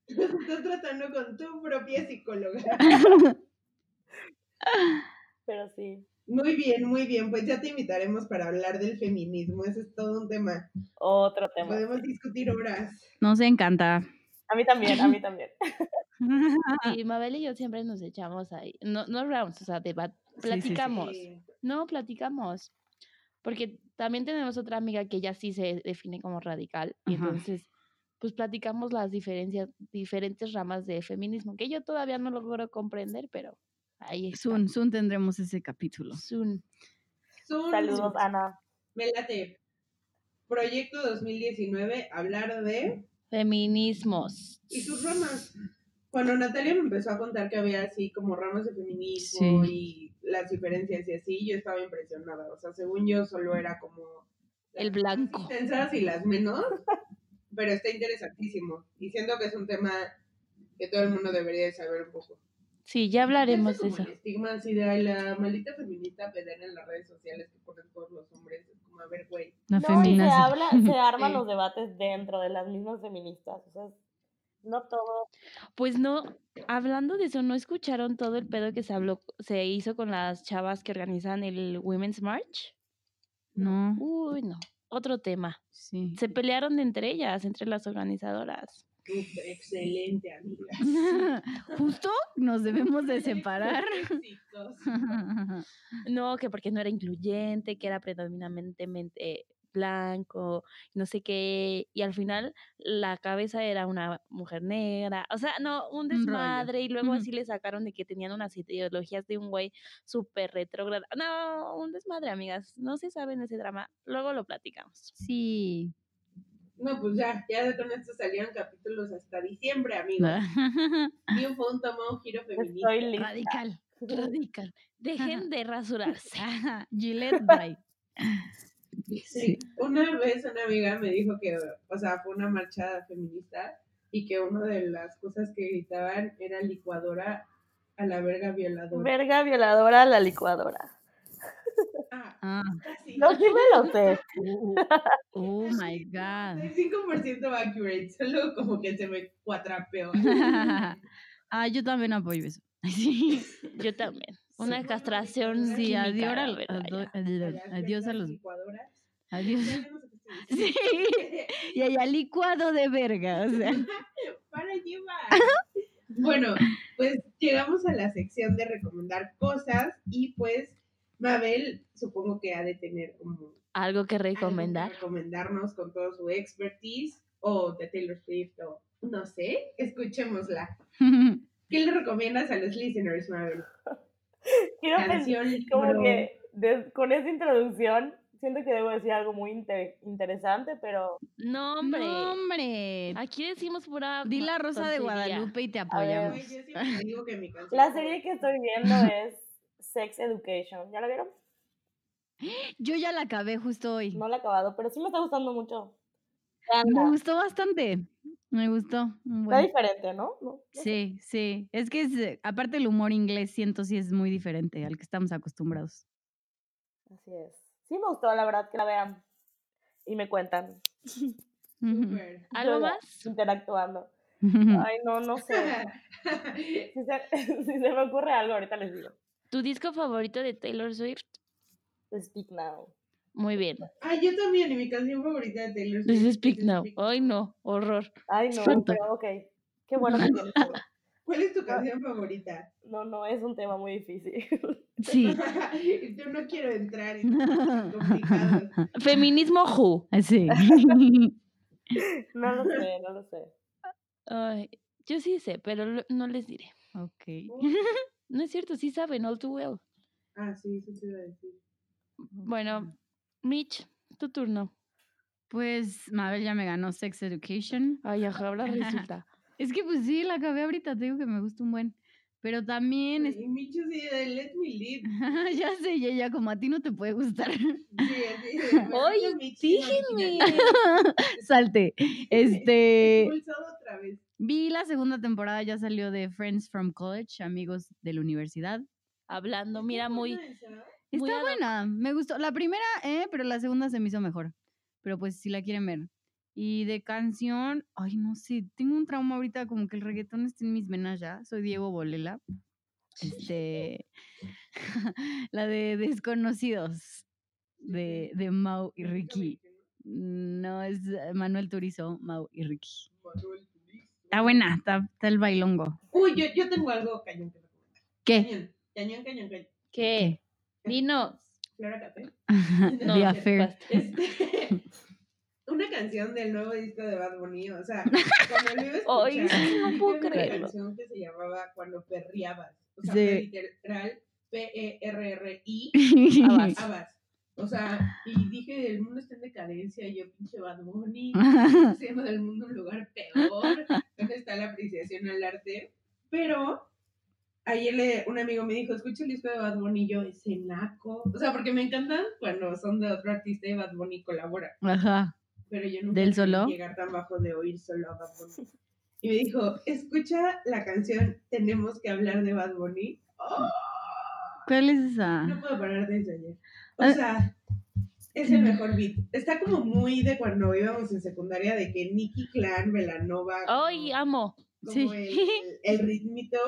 Estás tratando con tu propia psicóloga.
Pero sí,
Muy bien, muy bien. Pues ya te invitaremos para hablar del feminismo. Ese es todo un tema.
otro tema.
Podemos discutir horas.
Nos encanta.
A mí también, a mí también.
Y Mabel y yo siempre nos echamos ahí. No, no rounds, o sea, debat
Sí, sí, sí.
platicamos.
Sí.
No, platicamos. Porque también tenemos otra amiga que ella sí se define como radical. Y
Ajá.
entonces, pues platicamos las diferencias, diferentes ramas de feminismo, que yo todavía no logro comprender, pero ahí está.
Soon, soon tendremos ese capítulo.
Soon.
Son-
Saludos, Ana.
Me late. Proyecto 2019, hablar de
Feminismos.
y sus ramas. Cuando Natalia me empezó a contar que había así como ramas de feminismo y las diferencias y así, yo estaba impresionada. O sea, según yo solo era como
El blanco.
intensas y las menos, pero está interesantísimo. Y siento que es un tema que todo el mundo debería de saber un poco.
Sí, ya hablaremos de eso.
el estigma así de "Ay, la maldita feminista pedera en las redes sociales que ponen todos los hombres. Es como, a ver, güey.
No, y se, habla, se arman
Sí.
los debates dentro de las mismas feministas. O sea, no todo.
Pues no, hablando de eso, ¿no escucharon todo el pedo que se habló, se hizo con las chavas que organizan el Women's March?
No,
Uy, no. Otro tema.
sí.
Se pelearon entre ellas, entre las organizadoras.
Uf, excelente, amiga.
Justo nos debemos de separar.
No, que porque no era incluyente, que era predominantemente blanco, no sé qué, y al final la cabeza era una mujer negra, o sea, no, un
Un rollo.
desmadre, y luego así le sacaron de que tenían unas ideologías de un güey súper retrógrado, no, un desmadre, amigas, no se sabe en ese drama, luego lo platicamos.
Sí.
No, pues ya, ya con esto salieron capítulos hasta diciembre, amigos. Ni un fue un giro feminista.
Estoy lista.
Radical.
Radical. Dejen de rasurarse.
Gillette Bye.
Sí. Una vez una amiga me dijo que, o sea, fue una marcha feminista y que una de las cosas que gritaban era licuadora a la verga violadora.
Verga violadora a la licuadora.
Ah,
Ah.
casi.
No, sí me lo sé.
Oh my God.
5% accurate, solo como que se me cuatrapeó.
ah, yo también apoyo eso. Sí,
Yo también. Una castración.
Sí,
adiós, adiós, a los. Adiós. Sí. Y allá licuado de verga. O sea.
para llevar. Bueno, pues llegamos a la sección de recomendar cosas y pues Mabel supongo que ha de tener como
Algo que
algo que
recomendar.
recomendarnos con todo su expertise o de Taylor Swift o no sé, escuchémosla. ¿Qué le recomiendas a los listeners, Mabel?
Quiero pensar, como que de- con esa introducción siento que debo decir algo muy inte- interesante, pero
No, hombre.
No, hombre.
Aquí decimos pura.
Di la rosa de. Guadalupe y te
ver.
Apoyamos.
yo siempre digo que mi canción
la serie que estoy viendo es Sex Education. ¿Ya la vieron?
Yo ya la acabé justo hoy.
No la he acabado, pero sí me está gustando mucho.
Me gustó bastante. Me gustó. un
Está diferente, ¿no?
Sí, sí. Es que es, eh, aparte el humor inglés siento sí es muy diferente al que estamos acostumbrados.
Así es. Sí me gustó, la verdad, que la vean. Y me cuentan.
¿Algo más?
Interactuando. Ay, no, no sé. Si se, si se me ocurre algo, ahorita les digo.
¿Tu disco favorito de Taylor Swift?
Speak Now.
Muy bien.
Ay, yo también, y mi canción favorita de Taylor
This
Swift
is Speak
es
Now.
Speak
Ay, no. Horror.
Ay, no, pero ok. Qué bueno que tienes todo.
¿Cuál es tu canción favorita?
No, no, es un tema muy difícil.
Sí.
Yo no quiero entrar en complicados.
Feminismo Who.
Sí.
No lo sé, no lo sé.
Ay, yo sí sé, pero no les diré.
ok.
No es cierto, sí saben, all too well.
Ah, sí, eso te iba a decir.
Bueno, Mitch, tu turno.
Pues Mabel ya me ganó Sex Education.
Ay, ajá, ahora resulta.
Es que pues sí, la acabé ahorita, te digo que me gusta un buen. Pero también, es-
Y Micho sí, de Let Me Live.
ya sé, ya, ya, como a ti no te puede gustar.
Sí, Mitch,
déjenme.
original.
Salte. Este,
otra vez.
vi la segunda temporada, ya salió de Friends from College, amigos de la universidad.
Hablando, mira, muy.
esa.
Muy
Está buena, me gustó. La primera, eh, pero la segunda se me hizo mejor. Pero pues si la quieren ver. Y de canción, ay, no sé, tengo un trauma ahorita, como que el reggaetón está en mis venas ya. Soy Diego Bolela. Este, la de Desconocidos de, de Mau y Ricky. No, es Manuel Turizo, Mau y Ricky. Está buena, está, está el bailongo.
Uy, yo, yo tengo algo cañón que recomendar.
¿Qué?
Cañón, cañón, cañón, cañón.
¿Qué? Dinos.
Flora Café.
No,
The Affair.
Este, una canción del nuevo disco de Bad Bunny, o sea, cuando lo iba a escuchar,
sí, no puedo creerlo.
una canción que se llamaba Cuando perreabas, o sea,
Sí.
literal, P-E-R-R-I,
Abas.
Abas. O sea, y dije, el mundo está en decadencia, y yo pinche Bad Bunny, haciendo del mundo un lugar peor, ¿dónde está la apreciación al arte? Pero ayer le, un amigo me dijo, escucha el disco de Bad Bunny, y yo, ese naco. O sea, porque me encantan cuando son de otro artista y Bad Bunny colabora,
Ajá.
pero yo nunca
¿Del solo?
llegar tan bajo de oír solo a Bad Bunny. Y me dijo, escucha la canción Tenemos que hablar de Bad Bunny. ¡Oh!
¿Cuál es esa?
No puedo parar desde ayer. O
Ah.
sea, es el mejor beat. Está como muy de cuando íbamos en secundaria, de que Nicky Clan, Velanova.
Ay, amo.
como
Sí.
el, el ritmito.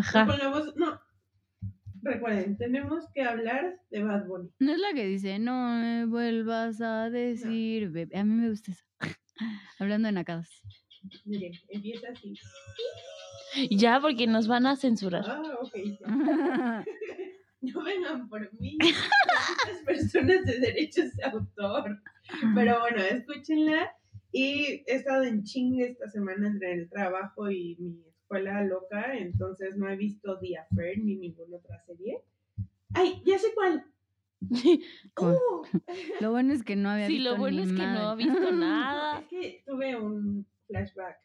No
Ajá.
no. Recuerden, tenemos que hablar de Bad Bunny.
No es la que dice, no me vuelvas a decir, bebé. A mí me gusta esa. Hablando de nacadas.
Miren, empieza así.
Ya, porque nos van a censurar.
Ah, ok. No vengan por mí. Las personas de derechos de autor. Pero bueno, escúchenla. Y he estado en chingue esta semana entre el trabajo y mi escuela loca, entonces no he visto The Affair ni ninguna otra serie. ¡Ay, ya sé cuál! ¡Oh!
Lo bueno es que no había
Sí,
visto
lo bueno es que no ha visto nada.
Es que tuve un flashback.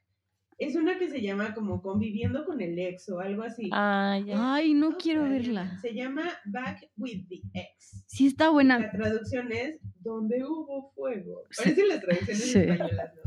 Es una que se llama como Conviviendo con el ex o algo así.
Ay, ya.
Ay, no
a
quiero
verla. Se llama Back with the Ex.
Sí está
La
buena.
traducción es Donde hubo fuego.
Sí.
Parecen las traducciones
Sí.
españolas, ¿no?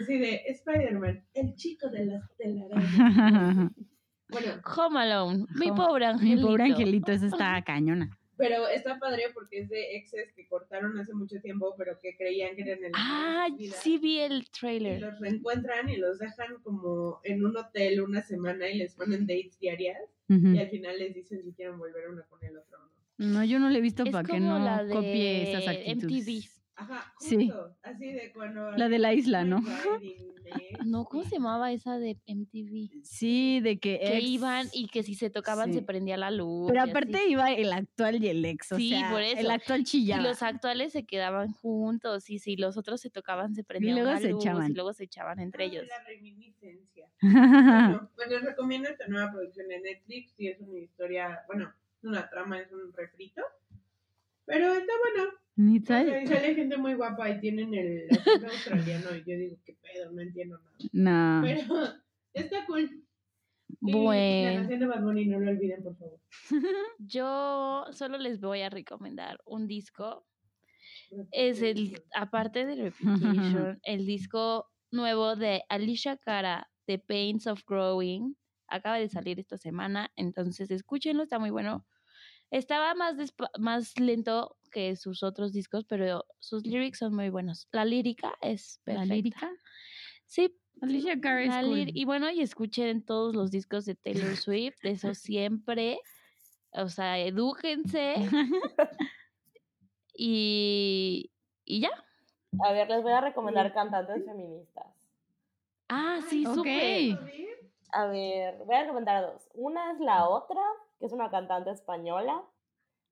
Así de Spider-Man, el chico de las telarañas. Bueno,
Home Alone. Mi
Home-
pobre
Mi
angelito.
pobre angelito, esa está cañona.
pero está padre porque es de exes que cortaron hace mucho tiempo, pero que creían que eran el
Ah, sí vi el
Y
trailer.
los reencuentran y los dejan como en un hotel una semana y les ponen dates diarias y al final les dicen si quieren volver una con el otro o no.
No, yo no le he visto
Es
para que
como
no
la de
copie esas
MTV.
Ajá,
Sí.
justo, así de cuando...
La de la isla, ¿no?
No, ¿cómo se llamaba esa de MTV?
Sí, de que
Que
ex-
iban y que si se tocaban
Sí.
se prendía la luz.
Pero
y
aparte
así.
iba el actual y el ex, o
Sí,
sea,
por
el
eso.
actual
Y
chillaba.
los actuales se quedaban juntos y si los otros se tocaban se prendía
luego
una
se
luz
echaban.
y luego se echaban entre
Ah,
ellos.
La reminiscencia. Bueno, pues les recomiendo esta nueva producción de Netflix. Sí, es una historia, bueno, es una trama, es un refrito. Pero está bueno.
Ni
y sale gente muy guapa y tienen el acento australiano. Y yo digo, ¿qué pedo? No entiendo nada.
No.
Pero está cool. Y La
Bueno,
canción de Bad Bunny, no lo olviden, por favor.
yo solo les voy a recomendar un disco. Es el, aparte de Reputation, el disco nuevo de Alicia Cara, The Pains of Growing. Acaba de salir esta semana, entonces escúchenlo, está muy bueno. Estaba más, más lento que sus otros discos, pero sus lyrics son muy buenos. La lírica es
¿La
perfecta.
lírica?
Sí,
Alicia Cara es
la
cool.
lir- y bueno, y escuchen todos los discos de Taylor Swift, de eso siempre. O sea, edúquense. y, y ya.
A ver, les voy a recomendar cantantes feministas.
Ah, sí,
ok.
súper.
A ver, voy a recomendar dos. Una es La Otra, que es una cantante española.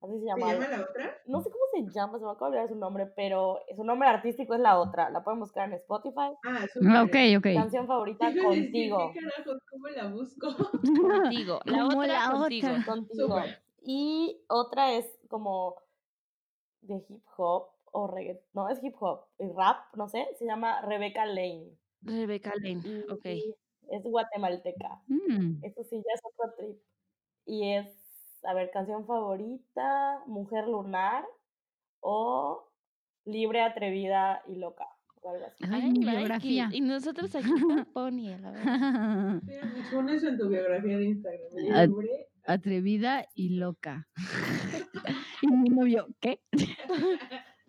Así se
¿Se
llama.
llama la otra?
No sé cómo se llama, se me acaba de olvidar su nombre, pero su nombre artístico es La Otra. La pueden buscar en Spotify.
Ah,
Ah, Ok, ok.
Canción favorita,
decir,
Contigo.
¿Qué carajos? ¿Cómo la busco?
Contigo. La otra
la
contigo.
otra.
Contigo. Y otra es como de hip hop o reggaeton. No, es hip hop. Y rap, no sé. Se llama Rebecca Lane.
Rebecca Lane.
Y
Ok.
es guatemalteca.
Mm.
Esto sí ya es otro trip. Y es, a ver, canción favorita, Mujer Lunar o Libre, Atrevida y Loca. O algo así.
Ay, mi biografía.
Y nosotros aquí con Pony, a la verdad.
Pon eso en tu biografía de Instagram. Libre.
Atrevida y loca. y mi novio, ¿qué?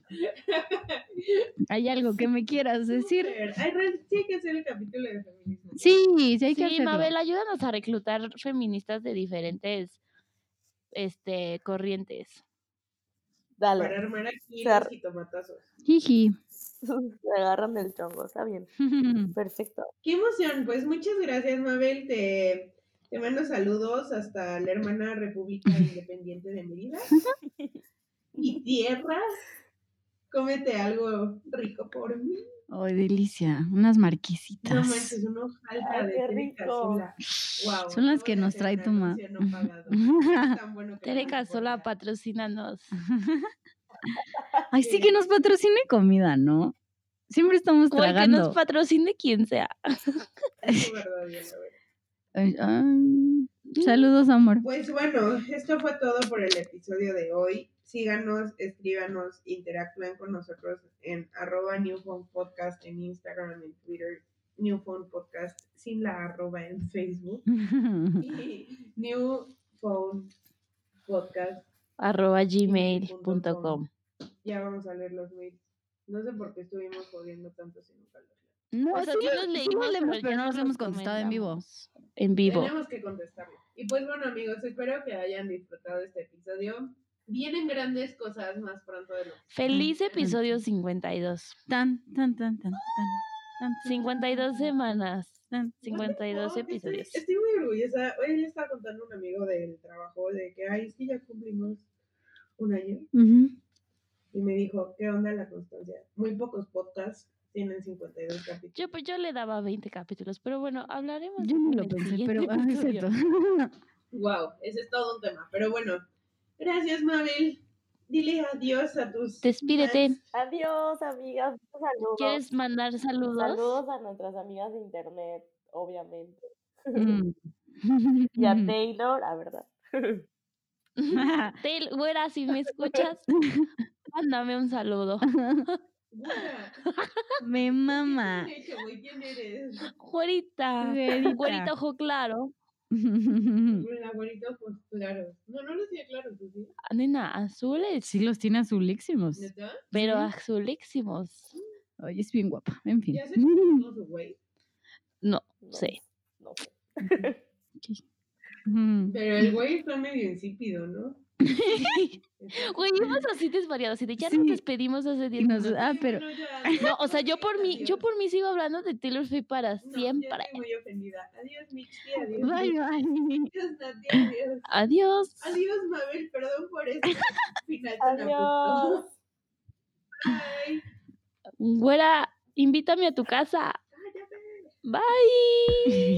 ¿Hay algo que me quieras decir?
Súper. Ay, Ren, sí hay que hacer el capítulo de feminismo.
Sí, sí hay que
Sí,
hacerlo.
Mabel, ayúdanos a reclutar feministas de diferentes este, corrientes.
Dale.
Para armar aquí jitomatazos.
Jiji.
Se agarran del chongo, está bien. Perfecto.
Qué emoción, pues muchas gracias Mabel, te, te mando saludos hasta la hermana República Independiente de Mérida. Mi tierra, cómete algo rico por mí.
Ay, delicia. Unas
No
marquesitas.
manches, una hojalda
Ay,
de
rico.
Casola. Guau,
Son las que nos trae tu ma.
anuncio no. Es bueno no
Tere Casola, patrocínanos.
Ay, sí que nos patrocine comida, ¿no? Siempre estamos
O el que
tragando.
nos patrocine quien sea.
Es verdad, bien, a ver.
Ay, ay, Saludos, amor.
Pues bueno, esto fue todo por el episodio de hoy. Síganos, escríbanos, interactúen con nosotros en arroba Newphone Podcast en Instagram, en Twitter, Newphone Podcast sin la arroba en Facebook y Newphone Podcast.
arroba gmail.com.
Ya vamos a leer los mails. No sé por qué estuvimos jodiendo tanto si nunca.
No,
O sea,
sí
sí
lo-
los leímos,
pero
ya
no los
los
hemos contestado en vivo.
En vivo.
Tenemos que contestarlo. Y pues bueno, amigos, espero que hayan disfrutado este episodio. Vienen grandes cosas más pronto de lo que
Feliz episodio 52.
Tan, tan, tan, tan, tan, tan,
52 semanas.
tan.
52
Fuck,
episodios.
Estoy, estoy muy orgullosa. Hoy le estaba contando a un amigo del trabajo de que, ay, es que ya cumplimos un año.
Ujú.
Y me dijo, ¿qué onda la constancia? Muy pocos podcasts tienen 52 capítulos.
Yo, pues, yo le daba 20 capítulos, pero bueno, hablaremos.
Yo
en
lo pensé, pero ah, es
episodio.
cierto.
Wow, ese es todo un tema. Pero bueno, gracias, Mabel. Dile adiós a tus.
Despídete.
fans.
Adiós, amigas. Saludos.
¿Quieres mandar saludos?
Saludos a nuestras amigas de internet, obviamente.
Mm.
Y a Taylor, a verdad.
Tel, güera, si me escuchas, mándame un saludo.
Me
¿qué
mama.
¿Quién eres?
Güerita.
Güerita
ojo claro.
Pues claro. No, no lo tiene claro, tú sí.
Ah, Nena, azules.
Sí, los tiene azulísimos.
¿Neta?
Pero
Sí.
azulísimos.
Oye, es bien guapa. En fin.
Ya se güey.
No,
No,
sé.
No sé.
Mm.
Pero el güey está medio insípido, ¿no?
Güey, ibas así desvariado, así de ya nos
Sí.
despedimos hace 10
Y nos-
minutos.
ah, pero-
No, o sea, yo por mí, yo por mí sigo hablando de Taylor Swift para
No,
siempre.
estoy muy ofendida. Adiós, Michi. Adiós.
Bye, bye.
Adiós, Nati. Adiós.
Adiós.
Adiós, Mabel. Perdón por este final tan.
Adiós.
Bye.
Güera, invítame a tu casa.
Cállate.
Bye.